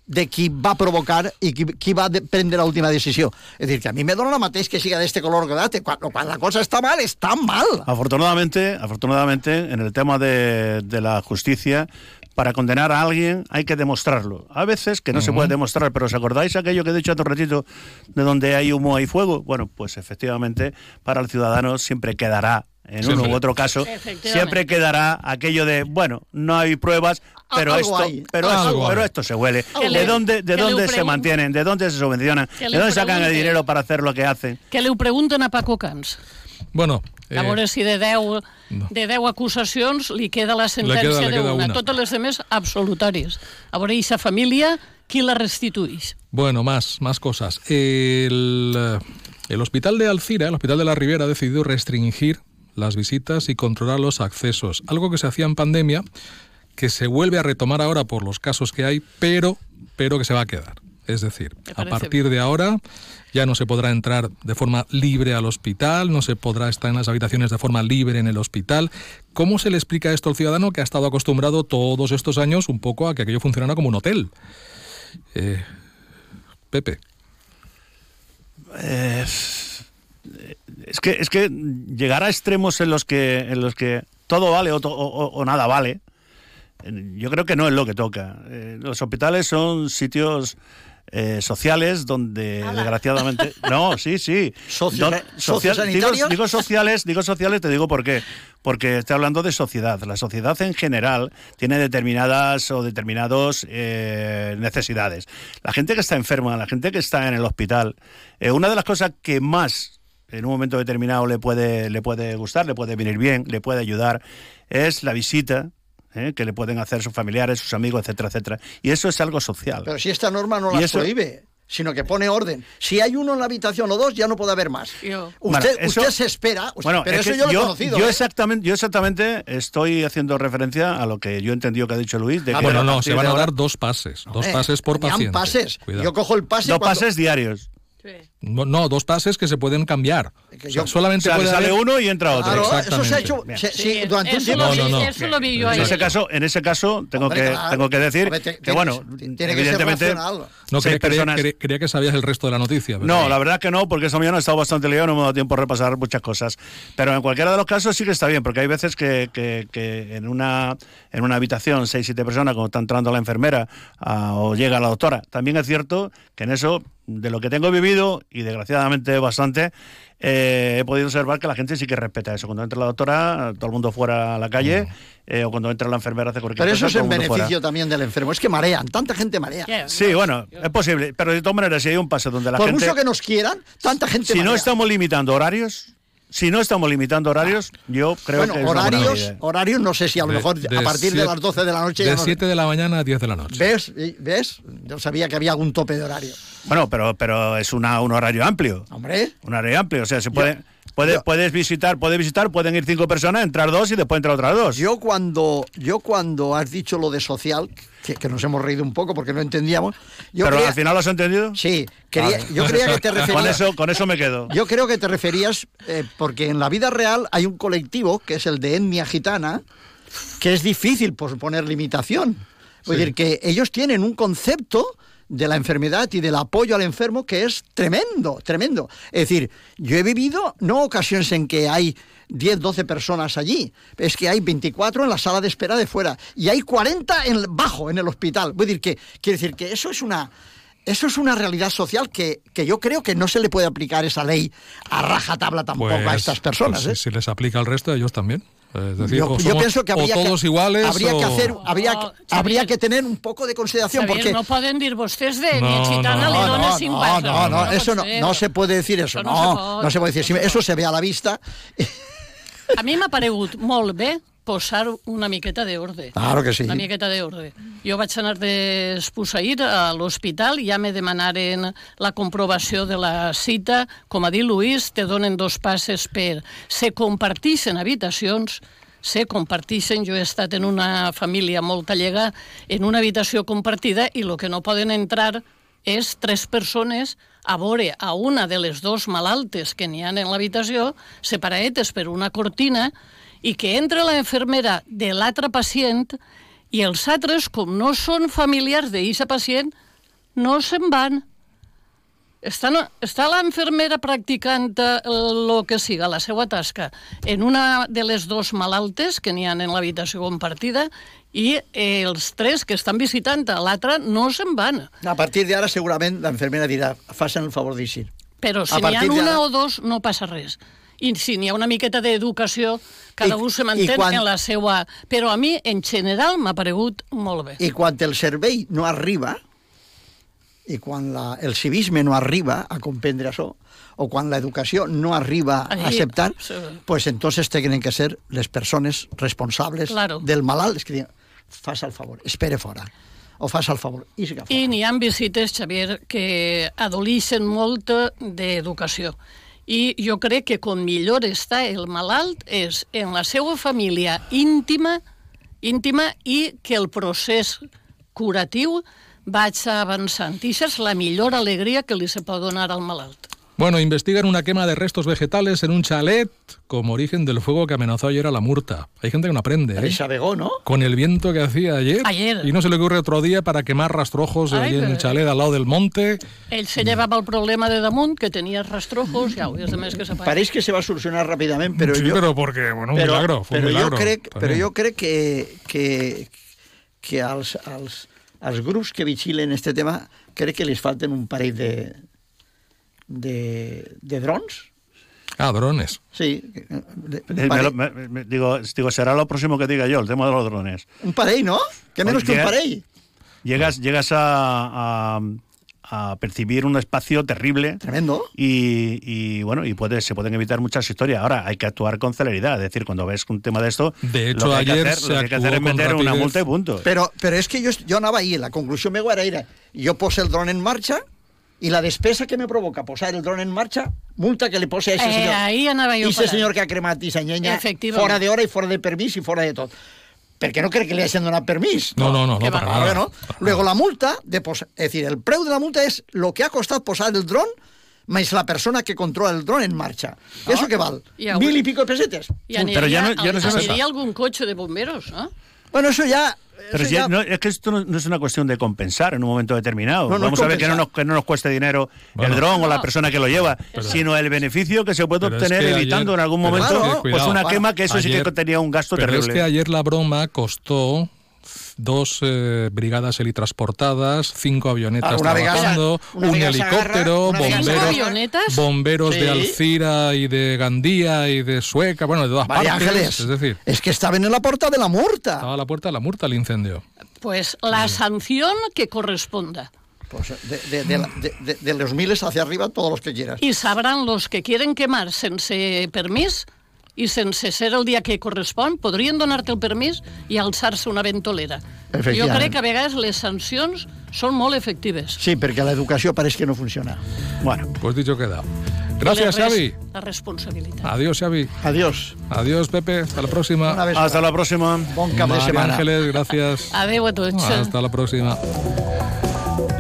de qui va provocar i qui, qui va de, prendre l'última decisió. És dir, que a mi me dona el mateix que siga d'este color que d'altre. Quan, quan la cosa està mal, està mal. Afortunadamente, afortunadamente, en el tema de, de la justicia, para condenar a alguien hay que demostrarlo. A veces que no se puede demostrar, pero ¿os acordáis aquello que he dicho hace un ratito de donde hay humo hay fuego? Bueno, pues efectivamente, para el ciudadano siempre quedará, en uno Siempre. u otro caso, siempre quedará aquello de, bueno, no hay pruebas, pero Algo esto, hay, pero, esto, pero esto se huele. ¿De le- dónde, de le dónde se mantienen? ¿De dónde se subvencionan? ¿De le dónde sacan el dinero para hacer lo que hacen? Que ho pregunten a Paco Camps. Bueno, eh, veure si de 10, no. de 10 acusacions li queda la sentència d'una. una. Totes les demés absolutaris. A veure, i sa família, qui la restituïx? Bueno, más, más cosas. El, eh, el hospital de Alcira, el hospital de la Ribera, ha decidido restringir las visitas y controlar los accesos. Algo que se hacía en pandemia, que se vuelve a retomar ahora por los casos que hay, pero, pero que se va a quedar. Es decir, a partir de ahora ya no se podrá entrar de forma libre al hospital, no se podrá estar en las habitaciones de forma libre en el hospital. ¿Cómo se le explica esto al ciudadano que ha estado acostumbrado todos estos años un poco a que aquello funcionara como un hotel? Eh, Pepe. Eh, es que es que llegar a extremos en los que en los que todo vale o, to- o- o nada vale eh, yo creo que no es lo que toca. Eh, los hospitales son sitios eh, sociales donde desgraciadamente no sí sí. Socio- Don- digo, digo sociales digo sociales te digo por qué. Porque estoy hablando de sociedad. La sociedad en general tiene determinadas o determinados eh, necesidades. La gente que está enferma la gente que está en el hospital eh, una de las cosas que más en un momento determinado le puede, le puede gustar, le puede venir bien, le puede ayudar, es la visita ¿eh? que le pueden hacer sus familiares, sus amigos, etcétera, etcétera. Y eso es algo social. Pero si esta norma no Y las eso- prohíbe, sino que pone orden. Si hay uno en la habitación o dos, ya no puede haber más. Yo. Usted, Bueno, eso- usted se espera, usted- Bueno, pero es eso yo lo he yo, conocido. yo ¿eh? exactamente, yo exactamente estoy haciendo referencia a lo que yo he entendido que ha dicho Luis. De Ah, que bueno, no, se van a ahora- dar dos pases. Dos Eh, pases por paciente. pases. Cuidado. Yo cojo el pase dos cuando- pases diarios. No, no, dos pases que se pueden cambiar. Que O sea, yo- O solamente sea, que puede sale haber- uno y entra otro. Claro, eso se ha hecho Bien. se- Sí, sí, durante un tiempo. lo, No, no, vi, no. eso lo vi yo En ese caso, en ese caso tengo Hombre, que claro. tengo que decir Hombre, te- que bueno, que- tiene que ser evidentemente racional. No, seis creía, personas- creía- creía que sabías el resto de la noticia. pero- No, la verdad que no, porque esta mañana he estado bastante liado, no me ha dado tiempo a repasar muchas cosas. Pero en cualquiera de los casos sí que está bien, porque hay veces que, que- que en, una, en una habitación, seis, siete personas, cuando está entrando la enfermera ah, o llega la doctora. También es cierto que en eso, de lo que tengo vivido, y desgraciadamente bastante, eh, he podido observar que la gente sí que respeta eso. Cuando entra la doctora, todo el mundo fuera a la calle, eh, o cuando entra la enfermera hace cualquier Pero cosa. eso es en fuera. beneficio también del enfermo. Es que marean, tanta gente marea. ¿Qué? Sí, bueno, es posible, pero de todas maneras, si hay un paso donde la Por gente... mucho que nos quieran, tanta gente si no estamos limitando horarios, si no estamos limitando horarios, yo creo bueno, que es una buena horarios, horarios no sé si a lo De- mejor de a partir de las 12 de la noche De ya no- 7 de la mañana a 10 de la noche. ¿Ves? ¿Ves? Yo sabía que había algún tope de horario. Bueno, pero pero es una, un horario amplio. Hombre, Un horario amplio, o sea, se puede puede- yo- puedes visitar, puedes visitar, pueden ir cinco personas, entrar dos y después entrar otras dos. yo cuando, yo cuando has dicho lo de social, que, que nos hemos reído un poco porque no entendíamos, yo pero creía- al final lo has entendido. Sí, quería- yo creía que te referías... Con eso, con eso me quedo. Yo creo que te referías, eh, porque en la vida real hay un colectivo, que es el de etnia gitana, que es difícil pues, poner limitación. Es decir, que ellos tienen un concepto de la enfermedad y del apoyo al enfermo que es tremendo, tremendo. Es decir, yo he vivido no ocasiones en que hay 10, 12 personas allí, es que hay 24 en la sala de espera de fuera y hay 40 en, bajo en el hospital. Voy a decir que, quiere decir que eso es una eso es una realidad social que, que, yo creo que no se le puede aplicar esa ley a rajatabla tampoco a Pues, estas personas. pues ¿eh? si les aplica al resto, ellos también. Es decir, yo, o yo somos- pienso que habría, todos que, iguales habría que o- hacer, habría, No, que- Xavier. habría que tener un poco de consideración Xavier, porque no poden dir vostès de No, ni gitana no, le no, dones no, sin no, no, no, eso no, no se puede decir eso, Això no no, se no, pot, se puede decir, eso se ve a la vista, A mi m'ha paregut molt bé posar una miqueta d'ordre. Claro que sí. Una miqueta d'ordre. Jo vaig anar d'esposseït a l'hospital, ja me demanaren la comprovació de la cita. Com ha dit Luis, te donen dos passes per... Se compartixen habitacions, se compartixen. Jo he estat en una família molt allega, en una habitació compartida, i el que no poden entrar és tres persones a veure a una de les dos malaltes que n'hi ha en l'habitació, separaetes per una cortina, i que entra la infermera de l'altre pacient i els altres, com no són familiars d'eixa pacient, no se'n van. Està, no, està la infermera practicant el que siga, la seva tasca, en una de les dos malaltes que n'hi ha en l'habitació compartida i eh, els tres que estan visitant a l'altra no se'n van. a partir de ara segurament la enfermera dirà, facin el favor d'eixir. Però si n'hi ha una d'ara- o dos no passa res. I si n'hi ha una miqueta d'educació, cada I- un se i mantén quan- en la seva... Però a mi, en general, m'ha paregut molt bé. I quan el servei no arriba, i quan la, el civisme no arriba a comprendre això, o quan l'educació no arriba a Ahí, acceptar, sí. pues entonces tienen que ser les persones responsables Claro. del malalt, és que diuen, fas el favor, espere fora, o fas el favor, i siga fora. I n'hi ha visites, Xavier, que adolixen molt d'educació. I jo crec que com millor està el malalt és en la seva família íntima, íntima i que el procés curatiu vaig avançant. I això és la millor alegria que li se pot donar al malalt. Bueno, investigan una quema de restos vegetales en un chalet como origen del fuego que amenazó ayer a la Murta. Hay gente que no aprende, ¿eh? Ahí sabegó, no? Con el viento que hacía ayer. Ayer. Y no se le ocurre otro día para quemar rastrojos Ay, allí en el pero- chalet al lado del monte. Ell se llevava el problema de damunt, que tenia rastrojos, ja ho és de més que se fa. Pareix que se va a solucionar ràpidament, però sí, jo... pero porque, bueno, un però, milagro. Fue un però milagro. jo crec, también. però jo crec que, que, que als, als, als grups que vigilen este tema crec que les falten un parell de, de, de drons. Ah, drones. Sí, de- me lo- me- me- digo, digo, será lo próximo que diga yo, el tema de los drones. un parell, no? Que menos que un parell. Llegas, llegas a, a- a percibir un espacio terrible. Tremendo. Y, y, bueno, y puede, se pueden evitar muchas historias. Ahora hay que actuar con celeridad, es decir, cuando ves un tema de esto, De hecho, lo que hay que ayer hacer, se lo que hay que hacer es meter una rapidez. multa y punto. Però, però és que jo, jo anava ahir, la conclusió meva era, era jo poso el dron en marxa i la despesa que me provoca posar el dron en marxa, multa que li posa a ese Eh, senyor. ahí anava jo I ese senyor que ha cremat i senyenya fora d'hora i fora de permís i fora de tot. Perquè no crec que li hagin donat permís. No, no, no, que no, va. para nada. no. Luego la multa, de posar, es decir, el preu de la multa és lo que ha costat posar el dron més la persona que controla el dron en marxa. I això què val? Ja Mil i pico de pesetes? I aniria, Però ja no- ja no aniria algun cotxe de bomberos, no? Bueno, eso ya... Pero si ya- no, es que esto no, no es una cuestión de compensar en un momento determinado. No, no Vamos a ver que no, nos, que no nos cueste dinero Bueno. el dron o la persona que lo lleva, sino el beneficio que se puede Pero es obtener que ayer- evitando en algún pero es momento que, pues cuidado, una quema que eso sí ayer- que tenía un gasto Pero terrible. es que ayer la broma costó dos eh, brigadas helitransportadas, cinco avionetas Ah, trabajando, un agarra, helicóptero, bomberos, bomberos de. Alcira y de Gandía y de Sueca, bueno, de todas partes. Ángeles, Es decir, es que estaban en la puerta de la multa. estaba a la puerta de la Murta el incendio. Pues la sanción que corresponda. Pues de, de- de la- de- de- de los miles hacia arriba, todos los que quieras. I sabran los que quieren quemar sense permís i sense ser el dia que correspon, podrien donar-te el permís i alçar-se una ventolera. Jo crec que a vegades les sancions són molt efectives. Sí, perquè l'educació pareix que no funciona. Bueno, Pues dicho queda. La res- Xavi. La responsabilitat. Adiós, Xavi. Adiós. Adiós, Pepe. Hasta la vez hasta la próxima. Bon cap de setmana. Ángeles, gracias. Adeu a tots. Hasta la próxima.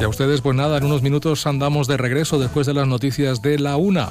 Y a ustedes, pues nada, en unos minutos andamos de regreso después de las noticias de la una.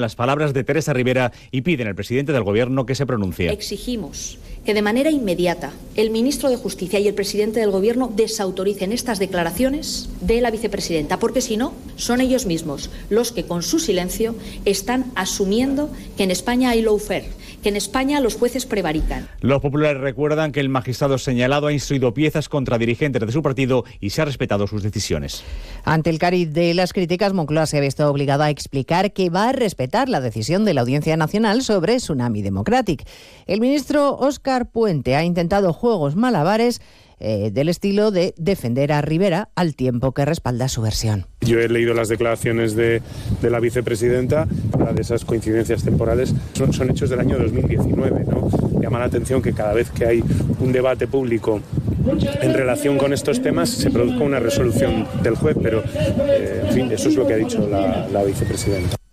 las palabras de Teresa Rivera y piden al presidente del Gobierno que se pronuncie. Exigimos que de manera inmediata el ministro de Justicia y el presidente del Gobierno desautoricen estas declaraciones de la vicepresidenta, porque si no, son ellos mismos los que con su silencio están asumiendo que en España hay lawfare que en España los jueces prevarican. Los populares recuerdan que el magistrado señalado ha instruido piezas contra dirigentes de su partido y se ha respetado sus decisiones. Ante el cariz de las críticas, Moncloa se ha visto obligada a explicar que va a respetar la decisión de la Audiencia Nacional sobre Tsunami Democratic. El ministro Óscar Puente ha intentado juegos malabares eh, del estilo de defender a Rivera al tiempo que respalda su versión. Yo he leído las declaraciones de, la vicepresidenta, la de esas coincidencias temporales, son, hechos del año 2019. ¿no? Llama la atención que cada vez que hay un debate público en relación con estos temas se produzca una resolución del juez, pero eh, en fin, eso es lo que ha dicho la vicepresidenta.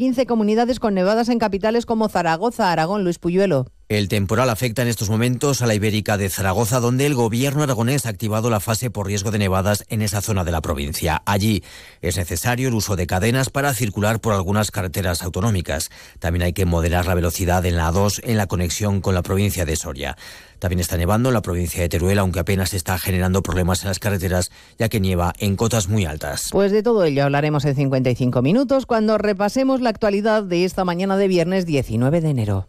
15 comunidades con nevadas en capitales como Zaragoza, Aragón, Luis Puyuelo. El temporal afecta en estos momentos a la Ibérica de Zaragoza, donde el gobierno aragonés ha activado la fase por riesgo de nevadas en esa zona de la provincia. Allí es necesario el uso de cadenas para circular por algunas carreteras autonómicas. También hay que moderar la velocidad en la A2 en la conexión con la provincia de Soria. También está nevando en la provincia de Teruel, aunque apenas está generando problemas en las carreteras, ya que nieva en cotas muy altas. Pues de todo ello hablaremos en 55 minutos cuando repasemos la actualidad de esta mañana de viernes 19 de enero.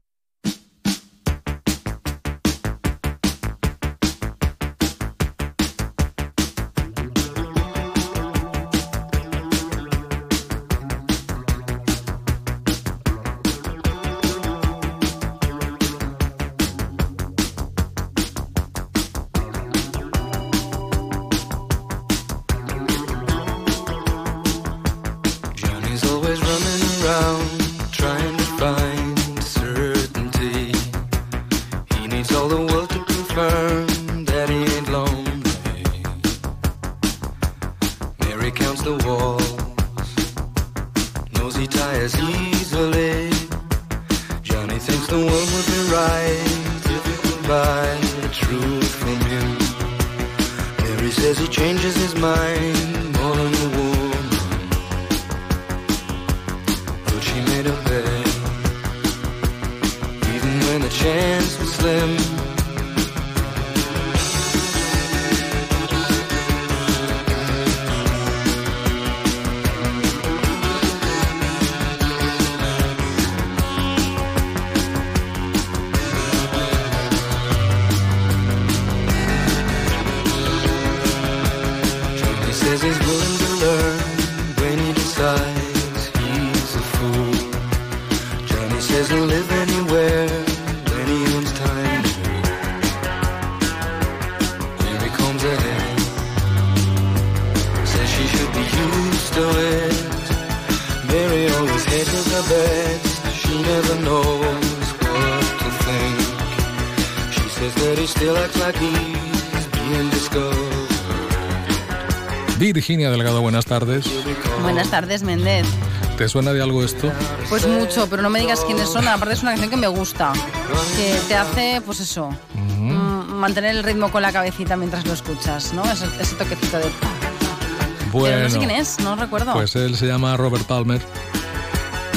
Virginia Delgado, buenas tardes. Buenas tardes, Méndez. ¿Te suena de algo esto? Pues mucho, pero no me digas quiénes son. Aparte es una canción que me gusta, que te hace, pues eso, mm, mantener el ritmo con la cabecita mientras lo escuchas, ¿no? Ese, ese toquecito de... Bueno, pero no sé quién es, no recuerdo. Pues él se llama Robert Palmer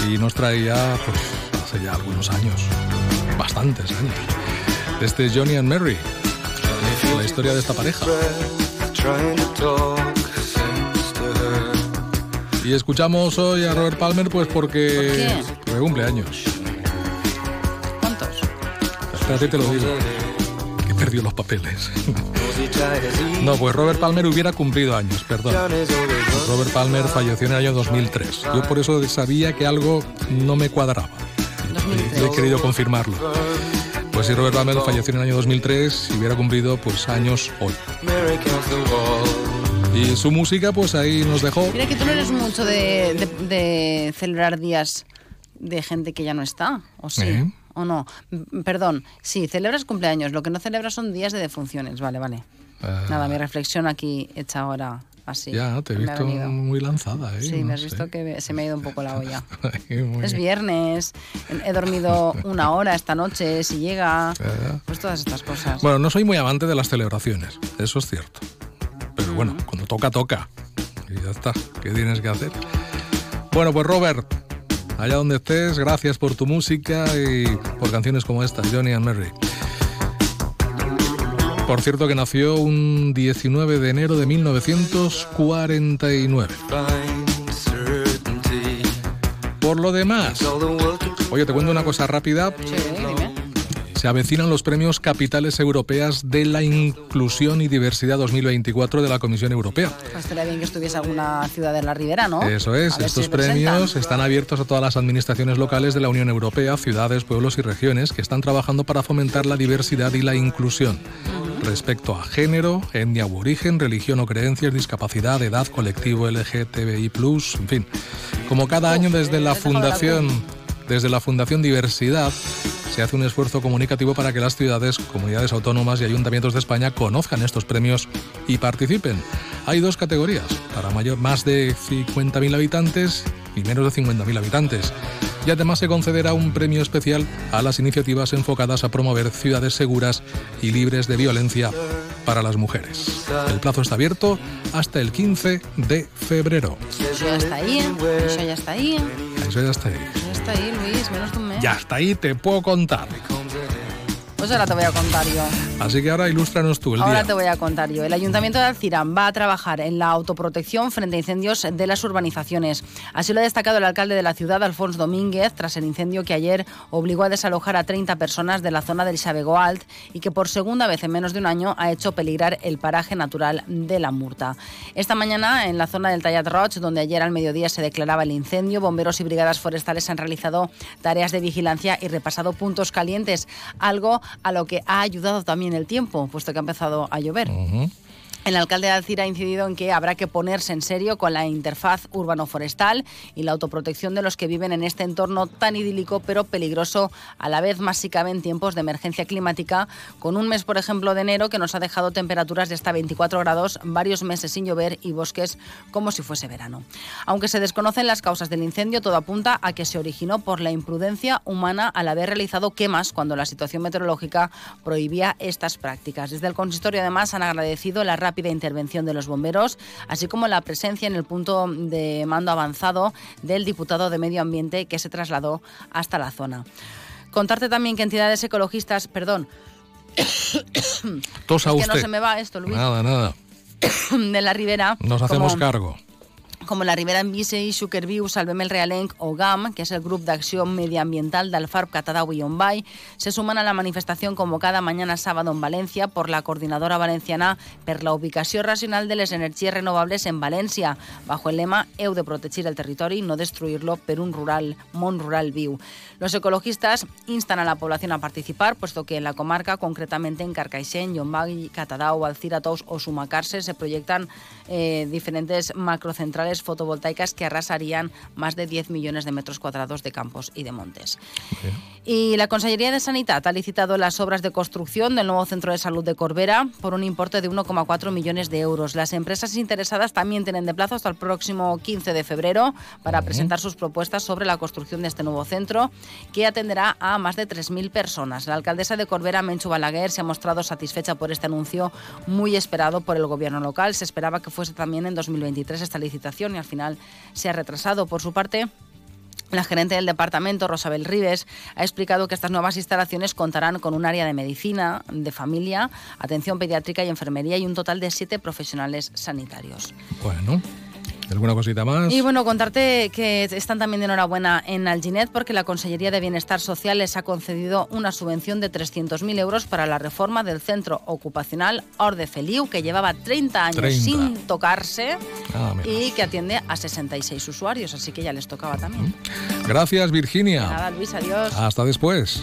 y nos traía pues, hace ya algunos años, bastantes años. Este es Johnny and Mary, la historia de esta pareja. Y escuchamos hoy a Robert Palmer pues porque, cumple años. ¿Cuántos? Espérate, te lo digo. Que perdió los papeles. No, pues Robert Palmer hubiera cumplido años, perdón. Robert Palmer falleció en el año 2003. Yo por eso sabía que algo no me cuadraba. Y he querido confirmarlo. Pues si Robert Palmer falleció en el año 2003, y hubiera cumplido pues años hoy. Y su música pues ahí nos dejó. Mira que tú no eres mucho de, de- de celebrar días de gente que ya no está, ¿o sí? ¿Eh? ¿O no? Perdón, sí, celebras cumpleaños, lo que no celebras son días de defunciones, vale, vale. Ah, Nada, mi reflexión aquí hecha ahora así. ya, te he visto muy lanzada, ¿eh? Sí, No me has sé. visto que se me ha ido un poco la olla. Es viernes, he dormido una hora esta noche, si llega, Ya. pues todas estas cosas. Bueno, no soy muy amante de las celebraciones, eso es cierto. Pero bueno, cuando toca, toca. Y ya está, ¿qué tienes que hacer? Bueno, pues Robert, allá donde estés, gracias por tu música y por canciones como esta, Johnny and Mary. Por cierto que nació un 19 de enero de 1949. Find certainty. Por lo demás, oye, te cuento una cosa rápida. Sí. Se avecinan los premios Capitales Europeas de la Inclusión y Diversidad 2024 de la Comisión Europea. Pues estaría bien que estuviese alguna ciudad de la Ribera, ¿no? Eso es, si estos premios están abiertos a todas las administraciones locales de la Unión Europea, ciudades, pueblos y regiones que están trabajando para fomentar la diversidad y la inclusión. Respecto a género, etnia u origen, religión o creencias, discapacidad, edad, colectivo LGTBI, en fin. Como cada año desde la Fundación, desde la Fundación Diversidad, se hace un esfuerzo comunicativo para que las ciudades, comunidades autónomas y ayuntamientos de España conozcan estos premios y participen. Hay dos categorías, para mayor, más de 50.000 habitantes y menos de 50.000 habitantes. Y además se concederá un premio especial a las iniciativas enfocadas a promover ciudades seguras y libres de violencia para las mujeres. El plazo está abierto hasta el 15 de febrero. Eso ya está ahí, ¿eh? eso ya está ahí, ¿eh? Eso ya está ahí. Ya está ahí, Luis, menos de un mes. Ya está ahí, te puedo contar. Pues ahora te voy a contar yo. Así que ahora ilústranos tú el Ahora día. te voy a contar yo. El Ayuntamiento de Alcirán va a trabajar en la autoprotección frente a incendios de las urbanizaciones. Así lo ha destacado el alcalde de la ciudad, Alfonso Domínguez, tras el incendio que ayer obligó a desalojar a 30 personas de la zona del Xabego Alt y que por segunda vez en menos de un año ha hecho peligrar el paraje natural de la Murta. Esta mañana, en la zona del Tallat Roig, donde ayer al mediodía se declaraba el incendio, bomberos y brigadas forestales han realizado tareas de vigilancia y repasado puntos calientes, algo a lo que ha ayudado también el tiempo, puesto que ha empezado a llover. El alcalde de Alcira ha incidido en que habrá que ponerse en serio con la interfaz urbano-forestal y la autoprotección de los que viven en este entorno tan idílico pero peligroso, a la vez más si cabe en tiempos de emergencia climática, con un mes, por ejemplo, de enero que nos ha dejado temperaturas de hasta 24 grados, varios meses sin llover y bosques como si fuese verano. Aunque se desconocen las causas del incendio, todo apunta a que se originó por la imprudencia humana al haber realizado quemas cuando la situación meteorológica prohibía estas prácticas. Desde el consistorio, además, han agradecido la rápida intervención de los bomberos, así como la presencia en el punto de mando avanzado del diputado de Medio Ambiente que se trasladó hasta la zona. Contarte también que entidades ecologistas, perdón, Tosa es que no usted. se me va esto, Luis, Nada, nada. de la Ribera. Nos hacemos como- cargo. Como la Ribera Envise, Suckerviu, Salvem el Realenc o GAM, que es el Grupo d'Acció Mediambiental del FARP Catadau y Ombay, se suman a la manifestación convocada mañana sábado en Valencia por la Coordinadora Valenciana per la ubicació racional de les energies renovables en València, bajo el lema Heu de protegir el territori, no destruirlo per un rural, món rural viu. Los ecologistas instan a la población a participar, puesto que en la comarca, concretamente en Carcaixent, Llombay, Catadau, Alcira, Tous o Sumacarse, se proyectan eh, diferentes macrocentrales fotovoltaicas que arrasarían más de 10 millones de metros cuadrados de campos y de montes. Y la Consellería de Sanidad ha licitado las obras de construcción del nuevo centro de salud de Corbera por un importe de 1,4 millones de euros. Las empresas interesadas también tienen de plazo hasta el próximo 15 de febrero para presentar sus propuestas sobre la construcción de este nuevo centro que atenderá a más de 3.000 personas. La alcaldesa de Corbera, Menchu Balaguer, se ha mostrado satisfecha por este anuncio muy esperado por el gobierno local. Se esperaba que fuese también en 2023 esta licitación y al final se ha retrasado. Por su parte, la gerente del departamento, Rosabel Rives, ha explicado que estas nuevas instalaciones contarán con un área de medicina, de familia, atención pediátrica y enfermería y un total de siete profesionales sanitarios. Bueno, ¿alguna cosita más? Y bueno, contarte que están también de enhorabuena en Alginet porque la Consellería de Bienestar Social les ha concedido una subvención de 300.000 euros para la reforma del centro ocupacional Orde Feliu, que llevaba 30 años 30. sin tocarse menos. y que atiende a 66 usuarios, así que ya les tocaba también. Gracias, Virginia. Nada, Luis, adiós. Hasta después.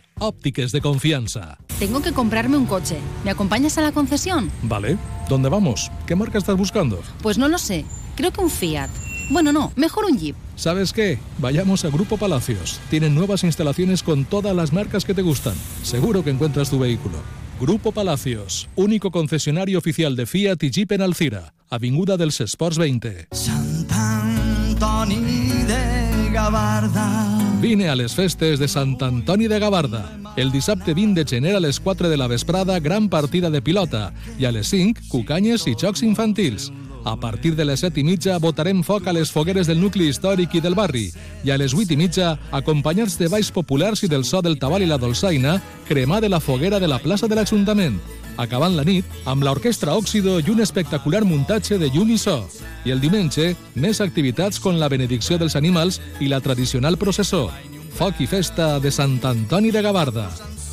óptiques de confianza. Tengo que comprarme un coche. ¿Me acompañas a la concesión? Vale, ¿dónde vamos? ¿Qué marca estás buscando? Pues no lo sé. Creo que un Fiat. Bueno, no, mejor un Jeep. ¿Sabes qué? Vayamos a Grupo Palacios. Tienen nuevas instalaciones con todas las marcas que te gustan. Seguro que encuentras tu vehículo. Grupo Palacios, único concesionario oficial de Fiat y Jeep en Alcira, Avinguda dels Esports 20. Sant Antoni de Gavarda Vine a les festes de Sant Antoni de Gavarda. El dissabte 20 de gener a les 4 de la vesprada, gran partida de pilota. I a les 5, cucanyes i jocs infantils. A partir de les 7 i mitja votarem foc a les fogueres del nucli històric i del barri. I a les 8 i mitja, acompanyats de balls populars i del so del tabal i la dolçaina, cremar de la foguera de la plaça de l'Ajuntament. Acabant la nit, amb l'orquestra Òxido i un espectacular muntatge de llum i so. I el diumenge, més activitats con la benedicció dels animals i la tradicional processó. Foc i festa de Sant Antoni de Gavarda.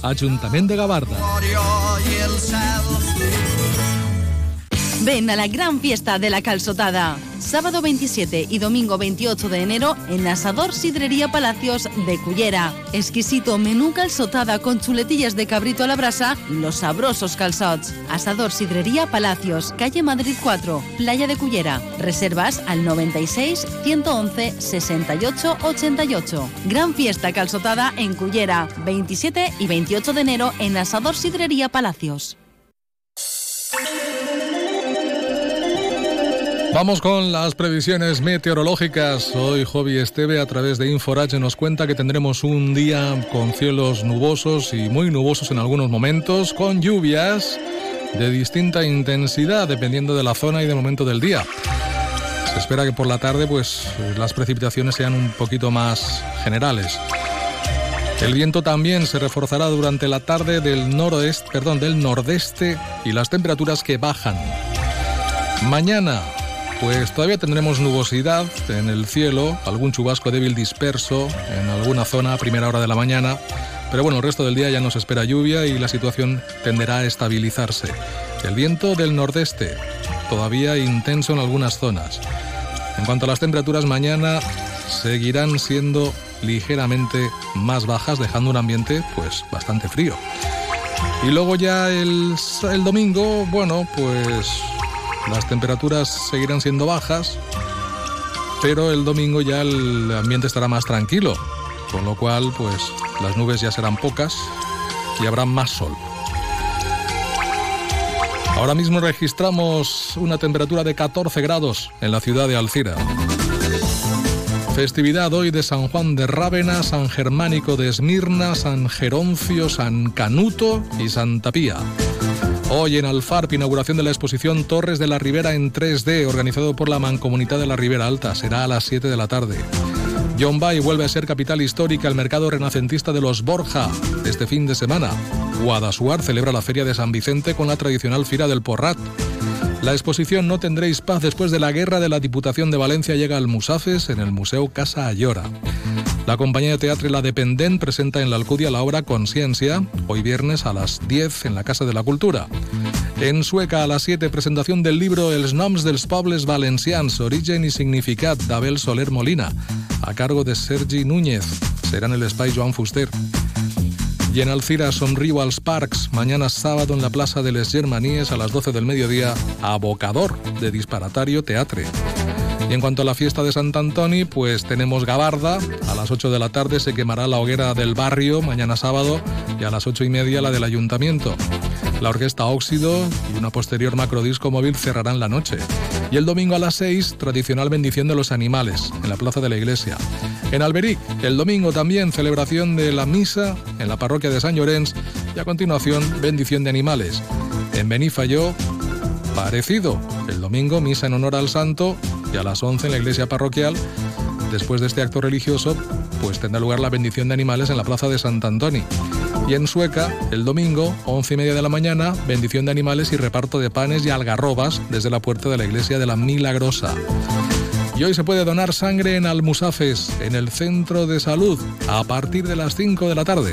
Ajuntament de Gavarda. Ven a la gran fiesta de la calzotada. Sábado 27 y domingo 28 de enero en Asador Sidrería Palacios de Cullera. Exquisito menú calzotada con chuletillas de cabrito a la brasa y los sabrosos calzots. Asador Sidrería Palacios, calle Madrid 4, Playa de Cullera. Reservas al 96 111 68 88. Gran fiesta calzotada en Cullera. 27 y 28 de enero en Asador Sidrería Palacios. Vamos con las previsiones meteorológicas. Hoy Jovi Esteve a través de Inforage nos cuenta que tendremos un día con cielos nubosos y muy nubosos en algunos momentos, con lluvias de distinta intensidad dependiendo de la zona y del momento del día. Se espera que por la tarde pues las precipitaciones sean un poquito más generales. El viento también se reforzará durante la tarde del noroeste, perdón, del nordeste y las temperaturas que bajan. Mañana pues todavía tendremos nubosidad en el cielo, algún chubasco débil disperso en alguna zona a primera hora de la mañana, pero bueno, el resto del día ya nos espera lluvia y la situación tenderá a estabilizarse. El viento del nordeste, todavía intenso en algunas zonas. En cuanto a las temperaturas, mañana seguirán siendo ligeramente más bajas, dejando un ambiente pues bastante frío. Y luego ya el, el domingo, bueno, pues las temperaturas seguirán siendo bajas, pero el domingo ya el ambiente estará más tranquilo, con lo cual pues las nubes ya serán pocas y habrá más sol. Ahora mismo registramos una temperatura de 14 grados en la ciudad de Alcira. Festividad hoy de San Juan de Rávena, San Germánico de Esmirna, San Geroncio, San Canuto y Santa Pía. Hoy en Alfarp, inauguración de la exposición Torres de la Ribera en 3D, organizado por la Mancomunidad de la Ribera Alta. Será a las 7 de la tarde. John Bay vuelve a ser capital histórica el mercado renacentista de los Borja este fin de semana. Guadasuar celebra la Feria de San Vicente con la tradicional Fira del Porrat. La exposición No tendréis paz después de la guerra de la Diputación de Valencia llega al Musafes en el Museo Casa Ayora. La compañía de teatro La Dependent presenta en la Alcudia la obra Conciencia, hoy viernes a las 10 en la Casa de la Cultura. En Sueca a las 7 presentación del libro Els noms dels pobles valencians, origen y significat d'Abel Soler Molina, a cargo de Sergi Núñez. Será en el Espai Joan Fuster. Y en Alcira sonrío als Parks, mañana sábado en la Plaza de les Germaníes a las 12 del mediodía, abocador de disparatario teatre. Y en cuanto a la fiesta de Sant Antoni, pues tenemos Gabarda, a las 8 de la tarde se quemará la hoguera del barrio, mañana sábado, y a las 8 y media la del ayuntamiento. La orquesta Óxido y una posterior macrodisco móvil cerrarán la noche. Y el domingo a las 6, tradicional bendición de los animales, en la plaza de la iglesia. En Alberic, el domingo también celebración de la misa en la parroquia de San Llorenç y a continuación bendición de animales. En Benifayó, parecido, el domingo misa en honor al santo y a las 11 en la iglesia parroquial, después de este acto religioso, pues tendrá lugar la bendición de animales en la plaza de Sant Antoni. Y en Sueca, el domingo, 11 y media de la mañana, bendición de animales y reparto de panes y algarrobas desde la puerta de la iglesia de la Milagrosa. Y hoy se puede donar sangre en Almusafes, en el centro de salud, a partir de las 5 de la tarde.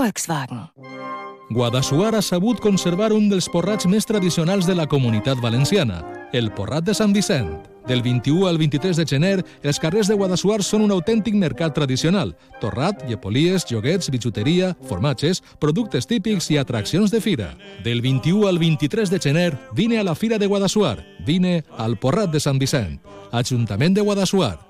Volkswagen. Guadassuar ha sabut conservar un dels porrats més tradicionals de la comunitat valenciana, el porrat de Sant Vicent. Del 21 al 23 de gener, els carrers de Guadassuar són un autèntic mercat tradicional. Torrat, llepolies, joguets, bitxuteria, formatges, productes típics i atraccions de fira. Del 21 al 23 de gener, vine a la Fira de Guadassuar. Vine al Porrat de Sant Vicent. Ajuntament de Guadassuar.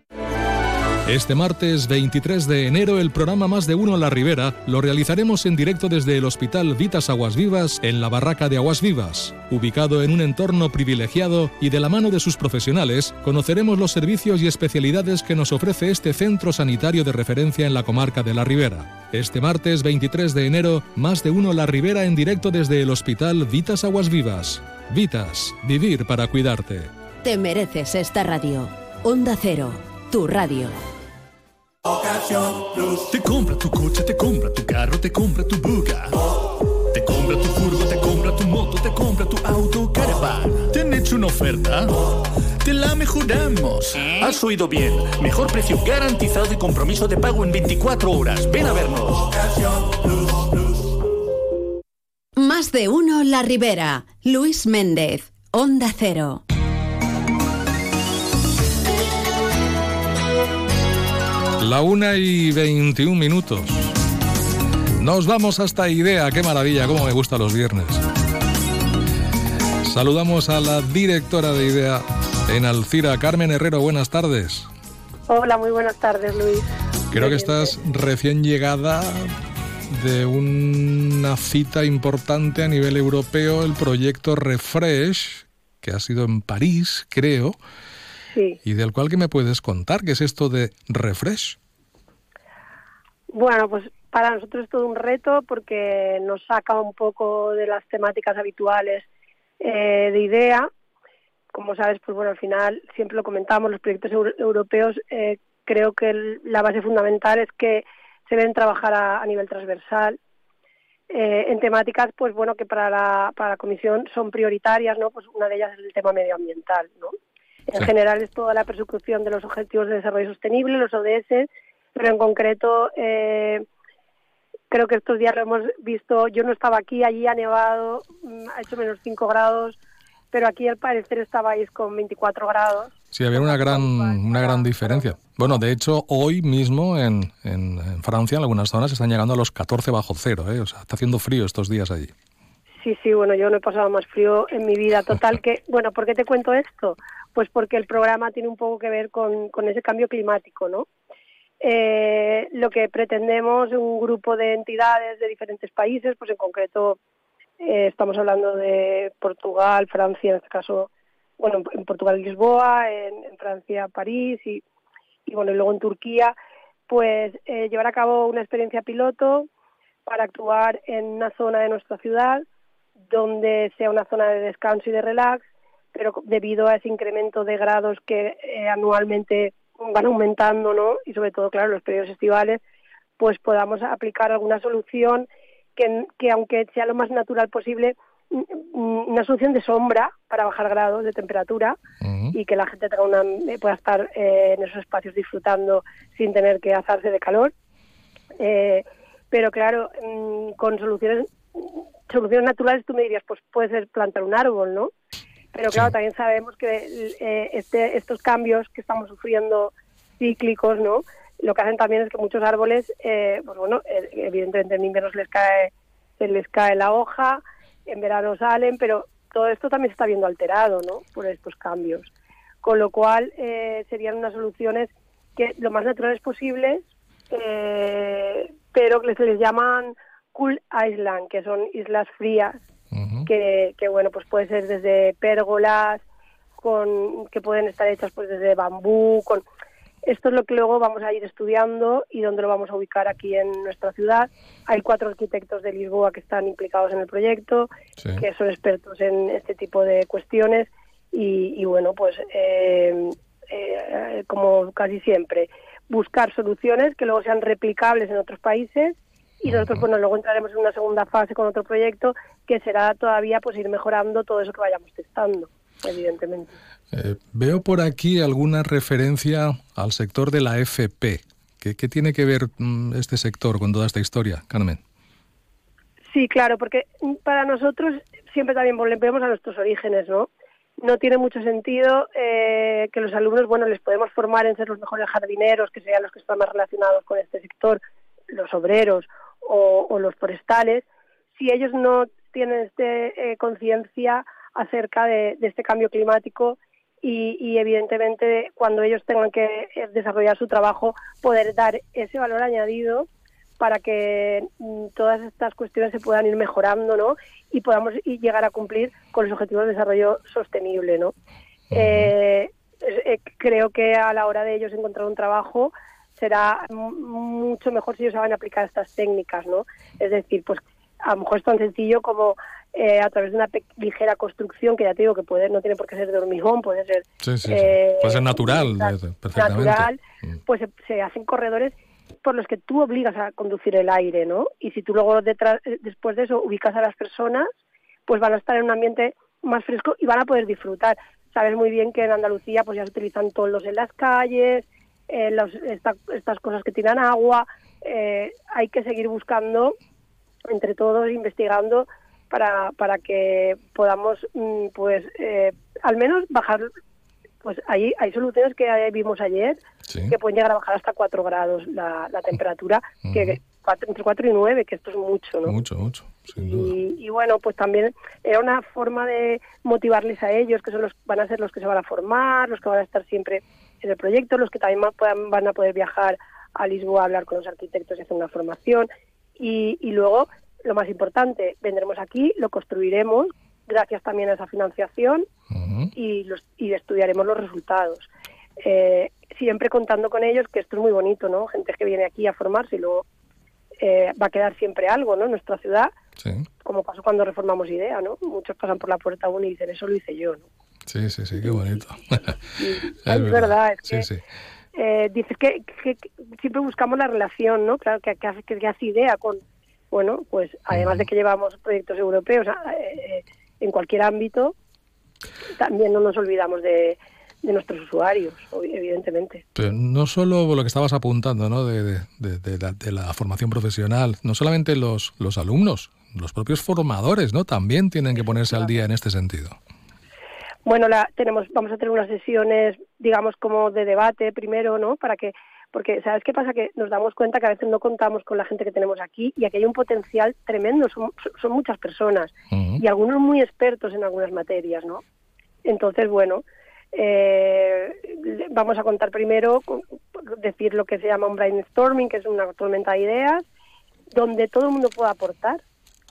Este martes 23 de enero el programa Más de Uno la Ribera lo realizaremos en directo desde el Hospital Vitas Aguas Vivas en la Barraca de Aguas Vivas. Ubicado en un entorno privilegiado y de la mano de sus profesionales, conoceremos los servicios y especialidades que nos ofrece este centro sanitario de referencia en la comarca de la Ribera. Este martes 23 de enero, Más de Uno la Ribera en directo desde el Hospital Vitas Aguas Vivas. Vitas, vivir para cuidarte. Te mereces esta radio. Onda Cero, tu radio. Ocasión Plus. Te compra tu coche, te compra tu carro, te compra tu buga. Te compra tu furgo, te compra tu moto, te compra tu auto, caravan. ¿Te han hecho una oferta? Te la mejoramos. Has oído bien. Mejor precio garantizado y compromiso de pago en 24 horas. Ven a vernos. Más de uno La Ribera. Luis Méndez, Onda Cero. La una y 21 minutos. Nos vamos hasta Idea. Qué maravilla, cómo me gustan los viernes. Saludamos a la directora de Idea en Alcira, Carmen Herrero. Buenas tardes. Hola, muy buenas tardes, Luis. Creo que estás recién llegada de una cita importante a nivel europeo, el proyecto Refresh, que ha sido en París, creo. Sí. Y del cual que me puedes contar, ¿qué es esto de Refresh? Bueno, pues para nosotros es todo un reto porque nos saca un poco de las temáticas habituales eh, de idea. Como sabes, pues bueno, al final siempre lo comentamos, los proyectos euro- europeos eh, creo que el- la base fundamental es que se deben trabajar a, a nivel transversal eh, en temáticas, pues bueno, que para la, para la Comisión son prioritarias, ¿no? Pues una de ellas es el tema medioambiental, ¿no? En general es toda la persecución de los Objetivos de Desarrollo Sostenible, los ODS, pero en concreto eh, creo que estos días lo hemos visto, yo no estaba aquí, allí ha nevado, mm, ha hecho menos 5 grados, pero aquí al parecer estabais con 24 grados. Sí, había una gran, una gran diferencia. Bueno, de hecho, hoy mismo en, en- en Francia, en algunas zonas, están llegando a los 14 bajo cero. ¿eh? O sea, está haciendo frío estos días allí. Sí, sí, bueno, yo no he pasado más frío en mi vida. Total que, bueno, ¿por qué te cuento esto? Pues porque el programa tiene un poco que ver con, con ese cambio climático, ¿no? Eh, lo que pretendemos un grupo de entidades de diferentes países, pues en concreto eh, estamos hablando de Portugal, Francia, en este caso, bueno, en- Portugal Lisboa, en, Francia París y, y bueno, y luego en Turquía, pues eh, llevar a cabo una experiencia piloto para actuar en una zona de nuestra ciudad donde sea una zona de descanso y de relax, pero debido a ese incremento de grados que eh, anualmente van aumentando, ¿no? Y sobre todo, claro, los periodos estivales, pues podamos aplicar alguna solución que, que aunque sea lo más natural posible, mm, una solución de sombra para bajar grados de temperatura y que la gente tenga una, eh, pueda estar eh, en esos espacios disfrutando sin tener que asarse de calor. Eh, pero claro, mm, con soluciones soluciones naturales tú me dirías, pues puede ser plantar un árbol, ¿no? Pero claro, también sabemos que eh, este, estos cambios que estamos sufriendo cíclicos, ¿no? Lo que hacen también es que muchos árboles, eh, pues bueno, eh, evidentemente en invierno se les cae, se les cae la hoja, en verano salen, pero todo esto también se está viendo alterado, ¿no? Por estos cambios. Con lo cual eh, serían unas soluciones que lo más naturales posibles, eh, pero que se les llaman cool island, que son islas frías, que, que bueno, pues puede ser desde pérgolas, con que pueden estar hechas pues desde bambú, con esto es lo que luego vamos a ir estudiando y donde lo vamos a ubicar aquí en nuestra ciudad. Hay cuatro arquitectos de Lisboa que están implicados en el proyecto, Sí. que son expertos en este tipo de cuestiones y, y bueno, pues eh, eh, como casi siempre, buscar soluciones que luego sean replicables en otros países y nosotros bueno luego entraremos en una segunda fase con otro proyecto que será todavía pues ir mejorando todo eso que vayamos testando evidentemente Eh, veo por aquí alguna referencia al sector de la FP. ¿Qué, qué tiene que ver mm, este sector con toda esta historia, Carmen? Sí, claro, porque para nosotros siempre también volvemos a nuestros orígenes, ¿no? No tiene mucho sentido eh, que los alumnos, bueno, les podemos formar en ser los mejores jardineros, que sean los que están más relacionados con este sector, los obreros o, o los forestales, si ellos no tienen este, eh, conciencia acerca de, de este cambio climático y, y, evidentemente cuando ellos tengan que eh, desarrollar su trabajo poder dar ese valor añadido para que mm, todas estas cuestiones se puedan ir mejorando, ¿no? Y podamos llegar a cumplir con los objetivos de desarrollo sostenible, ¿no? eh, eh, creo que a la hora de ellos encontrar un trabajo será mucho mejor si ellos saben aplicar estas técnicas, ¿no? Es decir, pues a lo mejor es tan sencillo como eh, a través de una ligera construcción, que ya te digo que puede, no tiene por qué ser de hormigón, puede ser Sí, sí, sí. eh, Puede ser natural, perfectamente. natural, pues se, se hacen corredores por los que tú obligas a conducir el aire, ¿no? Y si tú luego detrás, eh, después de eso ubicas a las personas, pues van a estar en un ambiente más fresco y van a poder disfrutar. Sabes muy bien que en Andalucía pues ya se utilizan toldos en las calles, eh, los- esta- estas cosas que tiran agua. eh, hay que seguir buscando entre todos, investigando para, para que podamos, mm, pues, eh, al menos bajar pues ahí hay soluciones que vimos ayer que pueden llegar a bajar hasta 4 grados la, la temperatura, que cuatro- entre 4 y 9, que esto es mucho, ¿no? Mucho, mucho. sin duda. Y, y bueno, pues también era una forma de motivarles a ellos, que son los van a ser los que se van a formar, los que van a estar siempre en el proyecto, los que también puedan- van a poder viajar a Lisboa a hablar con los arquitectos y hacer una formación. Y, y luego, lo más importante, vendremos aquí, lo construiremos, gracias también a esa financiación, y, los, y estudiaremos los resultados. Eh, siempre contando con ellos, que esto es muy bonito, ¿no? Gente que viene aquí a formarse y luego eh, va a quedar siempre algo, ¿no? En nuestra ciudad, como pasó cuando reformamos IDEA, ¿no? Muchos pasan por la puerta uno y dicen, eso lo hice yo, ¿no? Sí, sí, sí, qué bonito. es verdad, es que sí. eh, dices que, que- que siempre buscamos la relación, ¿no? Claro, que, que, que hace idea con, bueno, pues además de que llevamos proyectos europeos a- eh, eh, en cualquier ámbito, también no nos olvidamos de, de nuestros usuarios, evidentemente. Pero no solo lo que estabas apuntando, ¿no? De, de- de- de la, de la formación profesional, no solamente los, los alumnos, los propios formadores, ¿no? También tienen que ponerse al día en este sentido. Bueno, la, tenemos, vamos a tener unas sesiones, digamos, como de debate primero, ¿no? Para que, porque, ¿sabes qué pasa? Que nos damos cuenta que a veces no contamos con la gente que tenemos aquí y aquí hay un potencial tremendo, son, son muchas personas y algunos muy expertos en algunas materias, ¿no? Entonces, bueno, eh, vamos a contar primero, decir lo que se llama un brainstorming, que es una tormenta de ideas, donde todo el mundo pueda aportar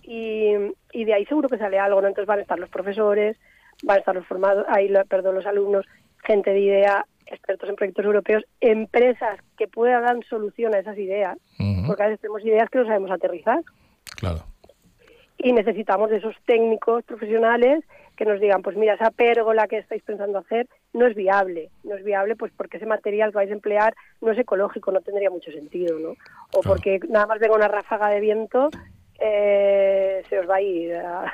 y, y de ahí seguro que sale algo, ¿no? Entonces van a estar los profesores, van a estar los formados, ahí, perdón, los alumnos, gente de idea, expertos en proyectos europeos, empresas que puedan dar solución a esas ideas, porque a veces tenemos ideas que no sabemos aterrizar. Claro. Y necesitamos de esos técnicos profesionales que nos digan, pues mira, esa pérgola que estáis pensando hacer no es viable, no es viable pues porque ese material que vais a emplear no es ecológico, no tendría mucho sentido, ¿no? O porque nada más venga una ráfaga de viento, eh, se os va a ir. a-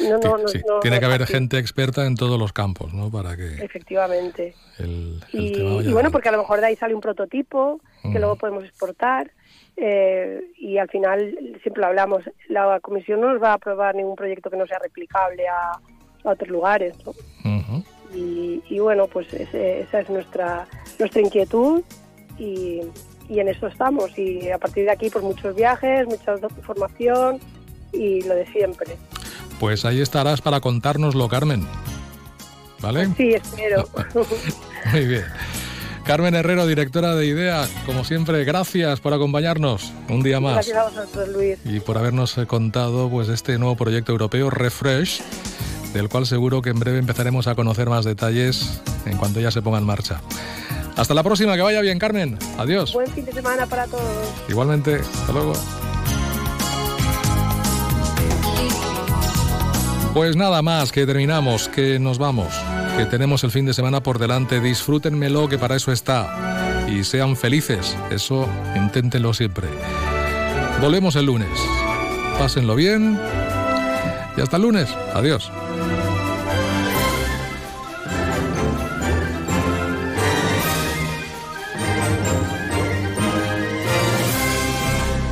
No, no, no, Sí, no, tiene que haber gente experta en todos los campos, ¿no? Para que Efectivamente. el, el Y, tema vaya y bueno, porque a lo mejor de ahí sale un prototipo que luego podemos exportar eh, y al final, siempre lo hablamos, la comisión no nos va a aprobar ningún proyecto que no sea replicable a, a otros lugares. ¿no? y, y bueno, pues ese- esa es nuestra, nuestra inquietud y, y en eso estamos. Y a partir de aquí, pues muchos viajes, mucha formación y lo de siempre. Pues ahí estarás para contárnoslo, Carmen. ¿Vale? Sí, espero. Muy bien. Carmen Herrero, directora de IDEA, como siempre, gracias por acompañarnos un día más Gracias a vosotros, Luis. y por habernos contado pues este nuevo proyecto europeo Refresh, del cual seguro que en breve empezaremos a conocer más detalles en cuanto ya se ponga en marcha. Hasta la próxima, que vaya bien, Carmen. Adiós. Buen fin de semana para todos. Igualmente, hasta luego. Pues nada más, que terminamos, que nos vamos. que tenemos el fin de semana por delante. Disfrútenmelo, que para eso está. Y sean felices. Eso inténtenlo siempre. Volvemos el lunes. Pásenlo bien. Y hasta el lunes. Adiós.